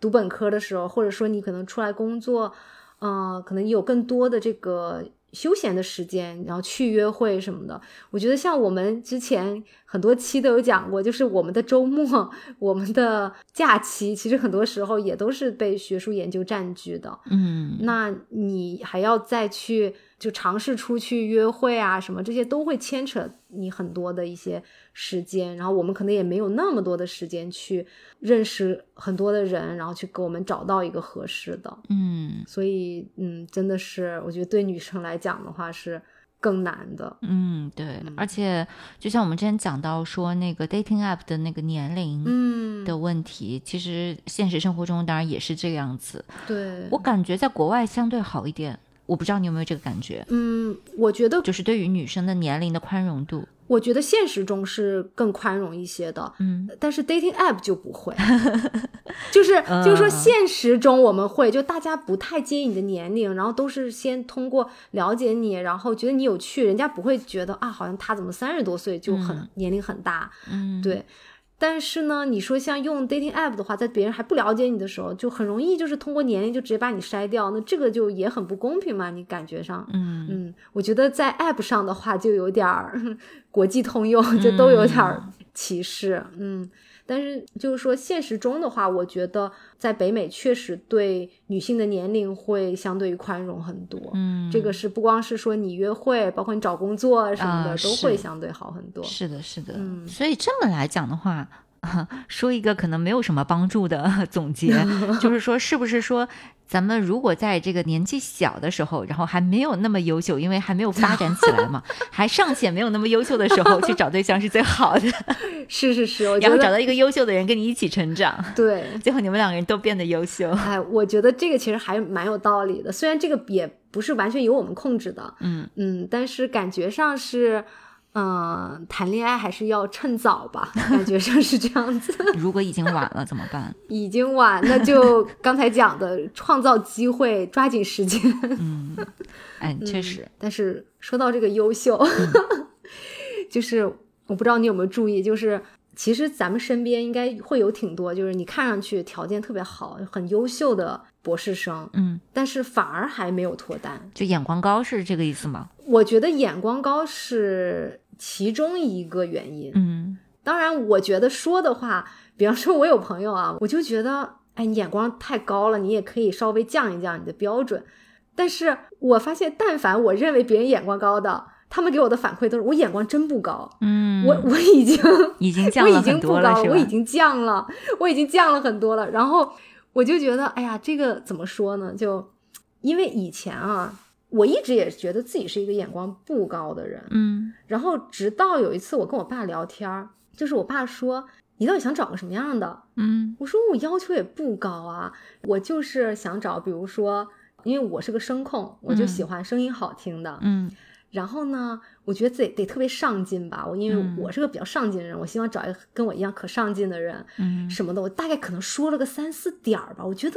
读本科的时候，或者说你可能出来工作，呃，可能有更多的这个休闲的时间，然后去约会什么的。我觉得像我们之前很多期都有讲过，就是我们的周末、[laughs] 我们的假期，其实很多时候也都是被学术研究占据的。嗯，那你还要再去就尝试出去约会啊，什么这些都会牵扯你很多的一些时间，然后我们可能也没有那么多的时间去认识很多的人，然后去给我们找到一个合适的。嗯所以，嗯，真的是我觉得对女生来讲的话是更难的。嗯，对，而且就像我们之前讲到说那个 dating app 的那个年龄嗯，的问题，其实现实生活中当然也是这个样子。对，我感觉在国外相对好一点，我不知道你有没有这个感觉，嗯，我觉得就是对于女生的年龄的宽容度。我觉得现实中是更宽容一些的，嗯但是 [laughs] dating app 就不会，就是 [laughs] 就是说嗯现实中我们会，就大家不太介意你的年龄，然后都是先通过了解你，然后觉得你有趣，人家不会觉得啊，好像他怎么三十多岁就很、嗯年龄很大，嗯，对。但是呢，你说像用 dating app 的话，在别人还不了解你的时候，就很容易就是通过年龄就直接把你筛掉，那这个就也很不公平嘛，你感觉上，嗯。嗯，我觉得在 App 上的话，就有点儿 [laughs] 国际通用，就都有点儿歧视，嗯。但是就是说，现实中的话，我觉得在北美确实对女性的年龄会相对于宽容很多。嗯，这个是不光是说你约会，包括你找工作什么的，啊都会相对好很多。是的，是的。嗯所以这么来讲的话，[laughs] 说一个可能没有什么帮助的 [laughs] 总结，就是说，是不是说？咱们如果在这个年纪小的时候，然后还没有那么优秀，因为还没有发展起来嘛，还尚且没有那么优秀的时候，去找对象是最好的。[laughs] 是是是，然后找到一个优秀的人跟你一起成长，对，最后你们两个人都变得优秀。哎，我觉得这个其实还蛮有道理的，虽然这个也不是完全由我们控制的，嗯嗯，但是感觉上是。嗯，谈恋爱还是要趁早吧，感觉上是这样子。[laughs] 如果已经晚了怎么办？[laughs] 已经晚，那就刚才讲的，创造机会，抓紧时间。嗯，哎，确实。但是说到这个优秀，[laughs] 就是我不知道你有没有注意，就是其实咱们身边应该会有挺多，就是你看上去条件特别好、很优秀的博士生，嗯，但是反而还没有脱单，就眼光高是这个意思吗？我觉得眼光高是。其中一个原因，嗯，当然，我觉得说的话，比方说，我有朋友啊，我就觉得，哎，你眼光太高了，你也可以稍微降一降你的标准。但是我发现，但凡我认为别人眼光高的，他们给我的反馈都是我眼光真不高，嗯，我我已经已经降了很多了，我已经降了，我已经降了很多了。然后我就觉得，哎呀，这个怎么说呢？就因为以前啊。我一直也觉得自己是一个眼光不高的人，嗯，然后直到有一次我跟我爸聊天儿，就是我爸说你到底想找个什么样的？嗯，我说我要求也不高啊，我就是想找，比如说，因为我是个声控，我就喜欢声音好听的，嗯。然后呢，我觉得自己得特别上进吧。我因为我是个比较上进的人，我希望找一个跟我一样可上进的人，嗯，什么的。我大概可能说了个三四点儿吧，我觉得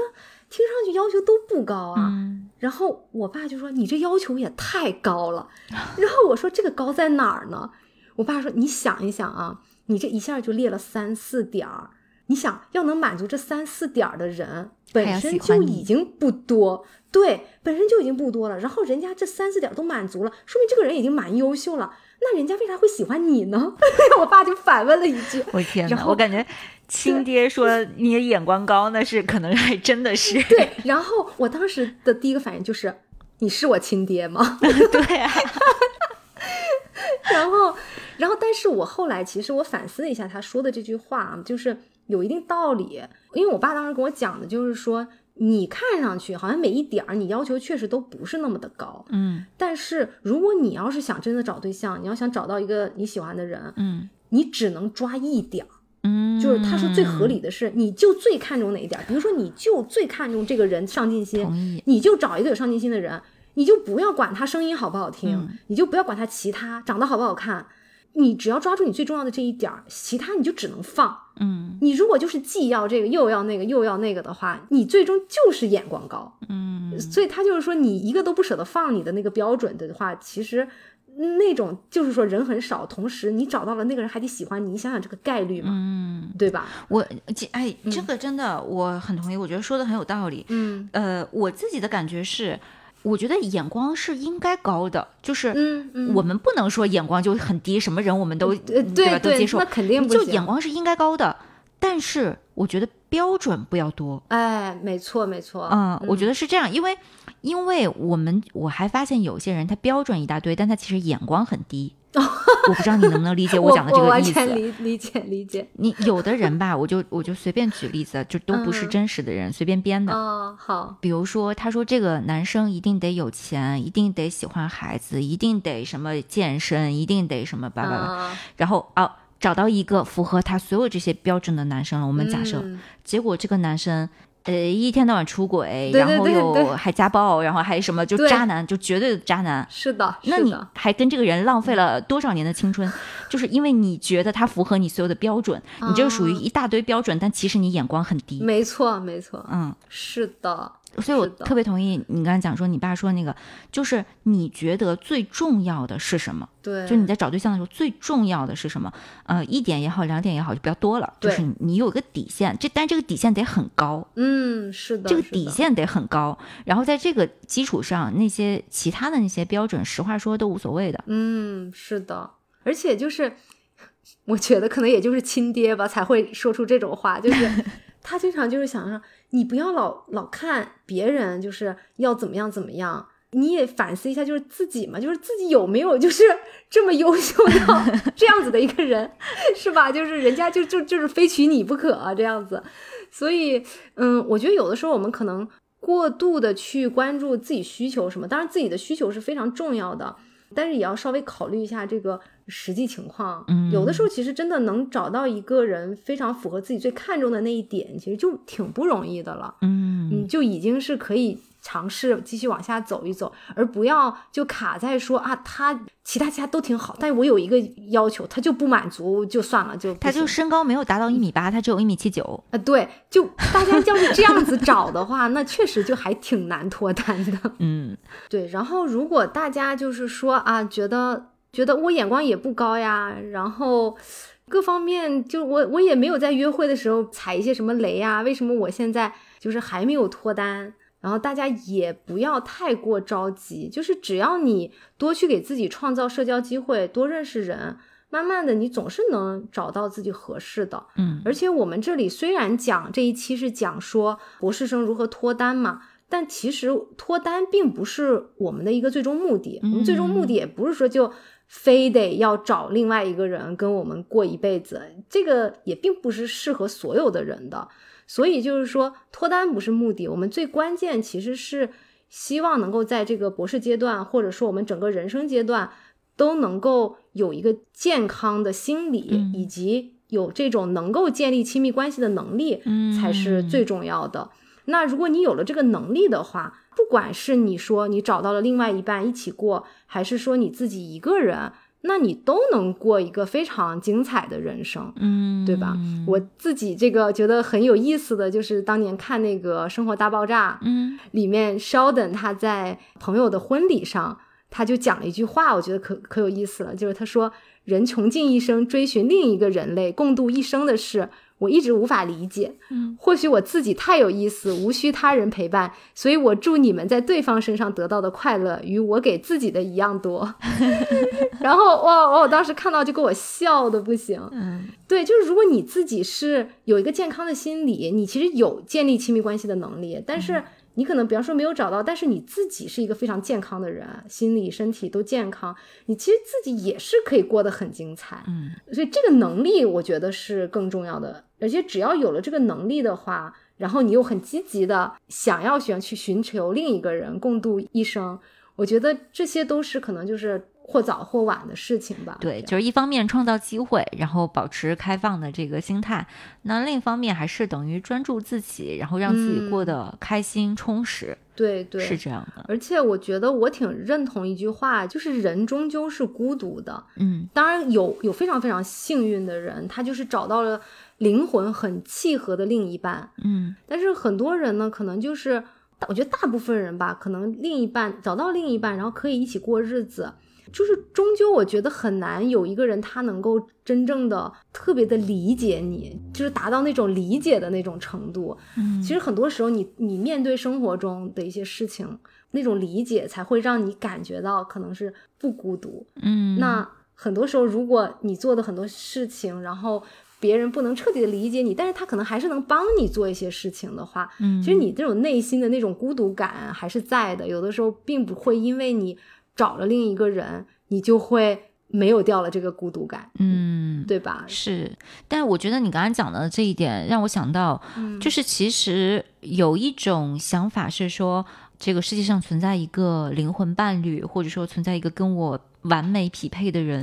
听上去要求都不高啊。然后我爸就说：“你这要求也太高了。[laughs] ”然后我说：“这个高在哪儿呢？”我爸说：“你想一想啊，你这一下就列了三四点儿，你想要能满足这三四点儿的人，本身就已经不多。”对，本身就已经不多了，然后人家这三四点都满足了，说明这个人已经蛮优秀了。那人家为啥会喜欢你呢？[laughs] 我爸就反问了一句。我天哪！我感觉亲爹说你的眼光高，那是可能还真的是。对，然后我当时的第一个反应就是，你是我亲爹吗？[laughs] 对啊。[laughs] 然后，然后，但是我后来其实我反思了一下他说的这句话啊，就是有一定道理，因为我爸当时跟我讲的就是说。你看上去好像每一点儿你要求确实都不是那么的高，嗯，但是如果你要是想真的找对象，你要想找到一个你喜欢的人，嗯，你只能抓一点儿，嗯，就是他说最合理的是，你就最看重哪一点儿，比如说你就最看重这个人上进心，你就找一个有上进心的人，你就不要管他声音好不好听，你就不要管他其他长得好不好看。你只要抓住你最重要的这一点儿，其他你就只能放。嗯，你如果就是既要这个又要那个又要那个的话，你最终就是眼光高。嗯，所以他就是说，你一个都不舍得放你的那个标准的话，其实那种就是说人很少，同时你找到了那个人还得喜欢你，你想想这个概率嘛，嗯，对吧？我哎，这个真的我很同意，我觉得说的很有道理。嗯，呃，我自己的感觉是。我觉得眼光是应该高的，就是我们不能说眼光就很低，什么人我们都对吧都接受，那肯定不就眼光是应该高的，但是我觉得标准不要多。哎，没错没错，嗯，我觉得是这样，因为因为我们我还发现有些人他标准一大堆，但他其实眼光很低。[laughs] 我不知道你能不能理解我讲的这个意思。完全理理解理解。你有的人吧，我就我就随便举例子，就都不是真实的人，随便编的。哦，好。比如说，他说这个男生一定得有钱，一定得喜欢孩子，一定得什么健身，一定得什么吧吧吧。然后哦，找到一个符合他所有这些标准的男生了。我们假设，结果这个男生。呃，一天到晚出轨，然后又还家暴，然后还什么，就渣男，就绝对的渣男。是的，那你还跟这个人浪费了多少年的青春？就是因为你觉得他符合你所有的标准，你就属于一大堆标准，但其实你眼光很低。没错，没错，嗯，是的。所以我特别同意你刚才讲说，你爸说那个，就是你觉得最重要的是什么？对，就你在找对象的时候，最重要的是什么？呃，一点也好，两点也好，就不要多了。就是你有一个底线，这但这个底线得很高。嗯，是的，这个底线得很高。然后在这个基础上，那些其他的那些标准，实话说都无所谓的。嗯，是的。而且就是，我觉得可能也就是亲爹吧，才会说出这种话，就是 [laughs] 他经常就是想让。你不要老老看别人就是要怎么样怎么样，你也反思一下，就是自己嘛，就是自己有没有就是 [laughs] 这么优秀到 [laughs] 这样子的一个人，是吧？就是人家就就就是非娶你不可啊，这样子。所以，嗯，我觉得有的时候我们可能过度的去关注自己需求什么，当然自己的需求是非常重要的，但是也要稍微考虑一下这个实际情况。嗯，有的时候其实真的能找到一个人非常符合自己最看重的那一点，其实就挺不容易的了。嗯，你，就已经是可以。尝试继续往下走一走，而不要就卡在说啊，他其他其他都挺好，但是我有一个要求，他就不满足，就算了，就他就身高没有达到一米八，他只有一米七九啊。对，就大家要是这样子找的话，那确实就还挺难脱单的。嗯，对。然后如果大家就是说啊，觉得觉得我眼光也不高呀，然后各方面就我我也没有在约会的时候踩一些什么雷呀，为什么我现在就是还没有脱单？然后大家也不要太过着急，就是只要你多去给自己创造社交机会，多认识人，慢慢的你总是能找到自己合适的。嗯，而且我们这里虽然讲这一期是讲说博士生如何脱单嘛，但其实脱单并不是我们的一个最终目的。我们最终目的也不是说就非得要找另外一个人跟我们过一辈子，这个也并不是适合所有的人的。所以就是说，脱单不是目的，我们最关键其实是希望能够在这个博士阶段，或者说我们整个人生阶段，都能够有一个健康的心理，以及有这种能够建立亲密关系的能力，才是最重要的。那如果你有了这个能力的话，不管是你说你找到了另外一半一起过，还是说你自己一个人。那你都能过一个非常精彩的人生，嗯，对吧？我自己这个觉得很有意思的就是当年看那个《生活大爆炸》，嗯，里面 Sheldon 他在朋友的婚礼上，他就讲了一句话，我觉得可可有意思了，就是他说：“人穷尽一生追寻另一个人类共度一生的事。”我一直无法理解，嗯，或许我自己太有意思，无需他人陪伴，所以我祝你们在对方身上得到的快乐与我给自己的一样多。[laughs] 然后哇，我当时看到就给我笑的不行。嗯，对，就是如果你自己是有一个健康的心理，你其实有建立亲密关系的能力，但是。你可能比方说没有找到，但是你自己是一个非常健康的人，心理、身体都健康，你其实自己也是可以过得很精彩。嗯，所以这个能力我觉得是更重要的，而且只要有了这个能力的话，然后你又很积极的想要选去寻求另一个人共度一生，我觉得这些都是可能就是。或早或晚的事情吧。对，就是一方面创造机会，然后保持开放的这个心态；那另一方面还是等于专注自己，然后让自己过得开心充实。对对，是这样的。而且我觉得我挺认同一句话，就是人终究是孤独的。嗯，当然有有非常非常幸运的人，他就是找到了灵魂很契合的另一半。嗯，但是很多人呢，可能就是我觉得大部分人吧，可能另一半找到另一半，然后可以一起过日子。就是终究，我觉得很难有一个人他能够真正的特别的理解你，就是达到那种理解的那种程度。嗯，其实很多时候，你你面对生活中的一些事情，那种理解才会让你感觉到可能是不孤独。嗯，那很多时候，如果你做的很多事情，然后别人不能彻底的理解你，但是他可能还是能帮你做一些事情的话，嗯，其实你这种内心的那种孤独感还是在的。有的时候并不会因为你。找了另一个人，你就会没有掉了这个孤独感，嗯，对吧？是，但我觉得你刚才讲的这一点让我想到，就是其实有一种想法是说，这个世界上存在一个灵魂伴侣，或者说存在一个跟我。完美匹配的人，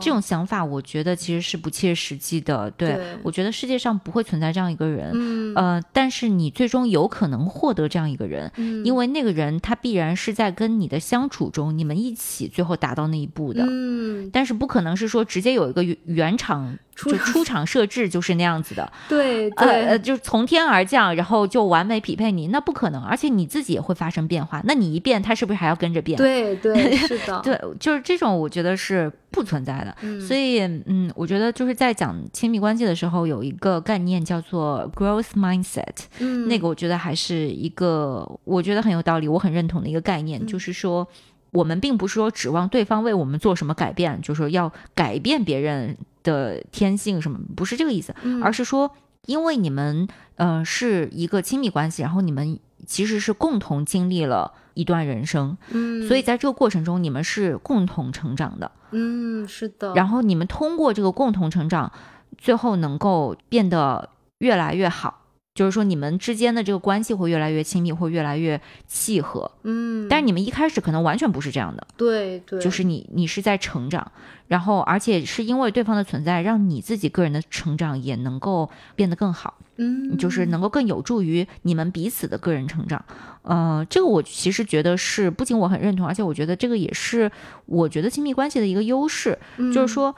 这种想法我觉得其实是不切实际的。对我觉得世界上不会存在这样一个人，呃，但是你最终有可能获得这样一个人，因为那个人他必然是在跟你的相处中，你们一起最后达到那一步的。嗯，但是不可能是说直接有一个原厂就出厂设置就是那样子的。[laughs] 对，呃，就是从天而降，然后就完美匹配你，那不可能。而且你自己也会发生变化，那你一变，它是不是还要跟着变？对对，是的，[laughs] 对，就是这。种我觉得是不存在的，所以嗯，我觉得就是在讲亲密关系的时候，有一个概念叫做 growth mindset，嗯，那个我觉得还是一个我觉得很有道理，我很认同的一个概念，就是说我们并不是说指望对方为我们做什么改变，就是说要改变别人的天性什么，不是这个意思，而是说因为你们呃是一个亲密关系，然后你们。其实是共同经历了一段人生，嗯，所以在这个过程中，你们是共同成长的。嗯，是的，然后你们通过这个共同成长，最后能够变得越来越好。就是说，你们之间的这个关系会越来越亲密，会越来越契合。嗯，但是你们一开始可能完全不是这样的，对对，就是你你是在成长，然后而且是因为对方的存在，让你自己个人的成长也能够变得更好，嗯，就是能够更有助于你们彼此的个人成长。呃，这个我其实觉得是，不仅我很认同，而且我觉得这个也是我觉得亲密关系的一个优势，就是说。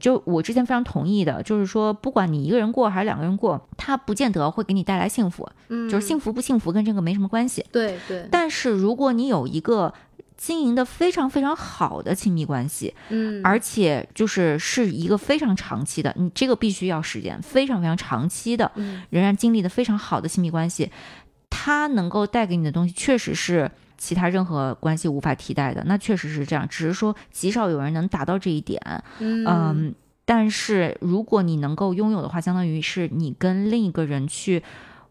就我之前非常同意的，就是说，不管你一个人过还是两个人过，它不见得会给你带来幸福。嗯，就是幸福不幸福跟这个没什么关系。对对。但是如果你有一个经营的非常非常好的亲密关系，嗯，而且就是是一个非常长期的，你这个必须要时间，非常非常长期的，仍然经历的非常好的亲密关系，它能够带给你的东西，确实是。其他任何关系无法替代的，那确实是这样。只是说极少有人能达到这一点，嗯，但是如果你能够拥有的话，相当于是你跟另一个人去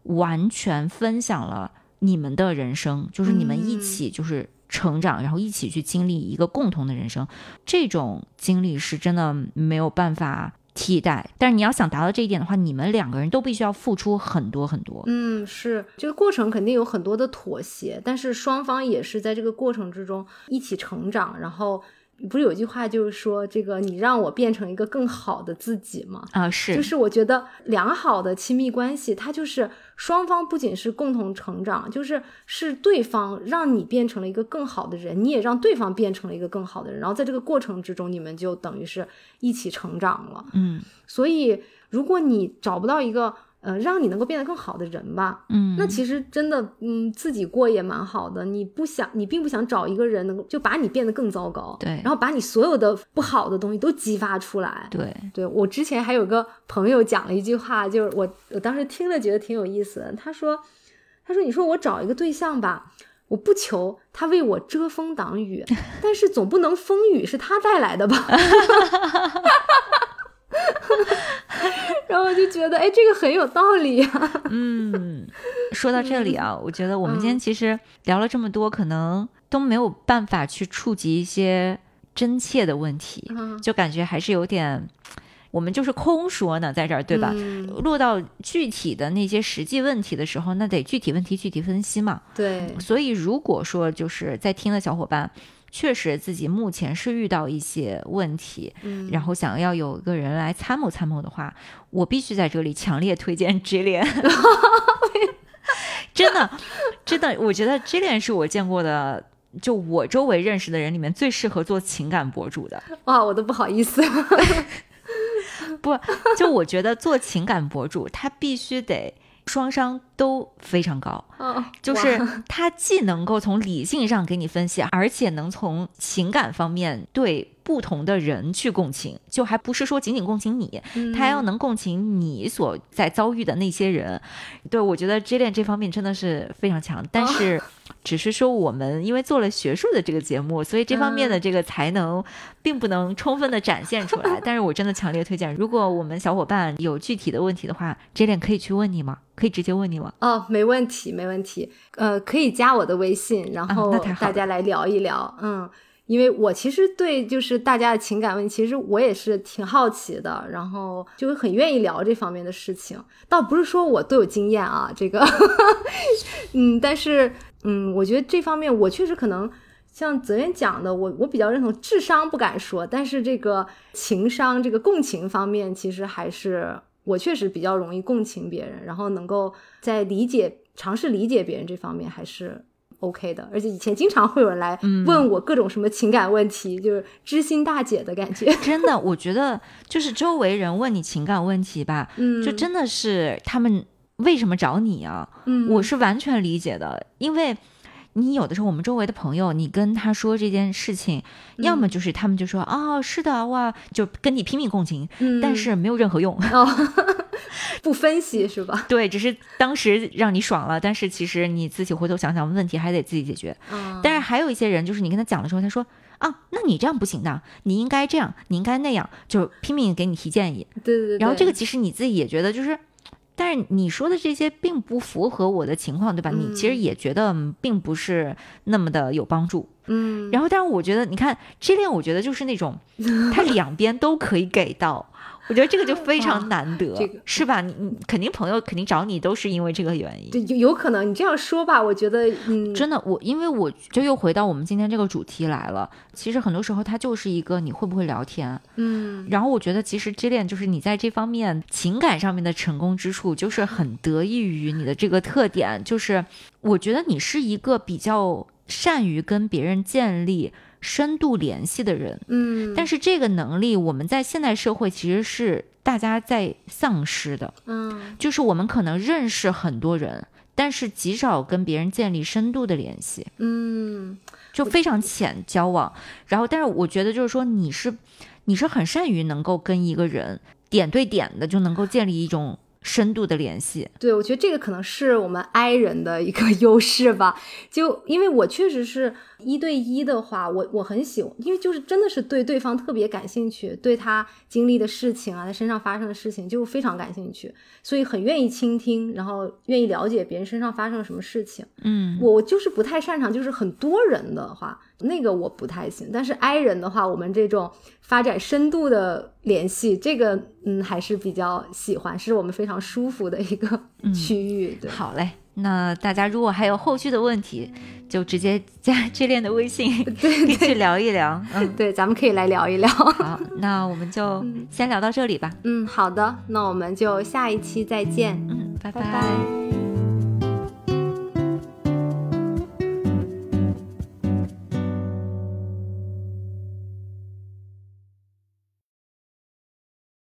完全分享了你们的人生，就是你们一起就是成长，然后一起去经历一个共同的人生，这种经历是真的没有办法。替代，但是你要想达到这一点的话，你们两个人都必须要付出很多很多。嗯，是这个过程肯定有很多的妥协，但是双方也是在这个过程之中一起成长，然后。不是有句话就是说，这个你让我变成一个更好的自己吗？啊，是，就是我觉得良好的亲密关系，它就是双方不仅是共同成长，就是是对方让你变成了一个更好的人，你也让对方变成了一个更好的人，然后在这个过程之中，你们就等于是一起成长了。嗯，所以如果你找不到一个。呃，让你能够变得更好的人吧。嗯，那其实真的，嗯，自己过也蛮好的。你不想，你并不想找一个人能够就把你变得更糟糕。对，然后把你所有的不好的东西都激发出来。对，对我之前还有个朋友讲了一句话，就是我我当时听了觉得挺有意思的。他说，他说，你说我找一个对象吧，我不求他为我遮风挡雨，[laughs] 但是总不能风雨是他带来的吧。[laughs] [laughs] [laughs] 然后我就觉得，哎，这个很有道理呀。嗯，说到这里啊，我觉得我们今天其实聊了这么多，可能都没有办法去触及一些真切的问题，就感觉还是有点，我们就是空说呢，在这儿，对吧？落到具体的那些实际问题的时候，那得具体问题具体分析嘛。对，所以如果说就是在听的小伙伴。确实，自己目前是遇到一些问题，嗯，然后想要有一个人来参谋参谋的话，我必须在这里强烈推荐 j i l i a n，真的，真的，我觉得 j i l i a n 是我见过的，就我周围认识的人里面最适合做情感博主的。哇，我都不好意思，[laughs] 不，就我觉得做情感博主，他必须得。双商都非常高，就是他既能够从理性上给你分析，而且能从情感方面对。不同的人去共情，就还不是说仅仅共情你，他还要能共情你所在遭遇的那些人。对我觉得 J 恋这方面真的是非常强，但是只是说我们因为做了学术的这个节目，所以这方面的这个才能并不能充分的展现出来。[laughs] 但是我真的强烈推荐，如果我们小伙伴有具体的问题的话，J 恋可以去问你吗？可以直接问你吗？哦，没问题，没问题。呃，可以加我的微信，然后大家来聊一聊。嗯。因为我其实对就是大家的情感问题，其实我也是挺好奇的，然后就很愿意聊这方面的事情。倒不是说我都有经验啊，这个，[laughs] 嗯，但是嗯，我觉得这方面我确实可能像泽源讲的，我我比较认同智商不敢说，但是这个情商、这个共情方面，其实还是我确实比较容易共情别人，然后能够在理解、尝试理解别人这方面还是。OK 的，而且以前经常会有人来问我各种什么情感问题，就是知心大姐的感觉。[laughs] 真的，我觉得就是周围人问你情感问题吧，嗯，就真的是他们为什么找你啊？嗯，我是完全理解的，因为。你有的时候，我们周围的朋友，你跟他说这件事情，要么就是他们就说啊，是的，哇，就跟你拼命共情，但是没有任何用，[laughs] 不分析是吧？[laughs] 对，只是当时让你爽了，但是其实你自己回头想想，问题还得自己解决。嗯但是还有一些人，就是你跟他讲的时候，他说啊，那你这样不行的，你应该这样，你应该那样，就拼命给你提建议。对对对。然后这个其实你自己也觉得就是。但是你说的这些并不符合我的情况，对吧？你其实也觉得并不是那么的有帮助。嗯，然后，但是我觉得，你看这恋，我觉得就是那种，它两边都可以给到。我觉得这个就 [laughs] 非常难得，这个是吧？你你肯定朋友肯定找你都是因为这个原因。对，有有可能你这样说吧，我觉得，嗯，真的，我因为我就又回到我们今天这个主题来了。其实很多时候它就是一个你会不会聊天，嗯，然后我觉得其实这恋就是你在这方面情感上面的成功之处，就是很得益于你的这个特点，就是我觉得你是一个比较善于跟别人建立。深度联系的人，嗯，但是这个能力我们在现代社会其实是大家在丧失的，嗯，就是我们可能认识很多人，但是极少跟别人建立深度的联系，嗯，就非常浅交往。然后，但是我觉得就是说你是你是很善于能够跟一个人点对点的就能够建立一种。深度的联系，对我觉得这个可能是我们 I 人的一个 [laughs] 优势吧。就因为我确实是一对一的话，我我很喜欢，因为就是真的是对对方特别感兴趣，对他经历的事情啊，他身上发生的事情就非常感兴趣，所以很愿意倾听，然后愿意了解别人身上发生了什么事情。嗯，我我就是不太擅长，就是很多人的话，那个我不太行。但是 I 人的话，我们这种。发展深度的联系，这个嗯还是比较喜欢，是我们非常舒服的一个 [laughs] 区域。对，好嘞，那大家如果还有后续的问题，就直接加 [laughs] 智恋的微信，[laughs] 可以去聊一聊。[laughs] 嗯，对，咱们可以来聊一聊。好，那我们就先聊到这里吧。嗯，好的，那我们就下一期再见。嗯，拜拜。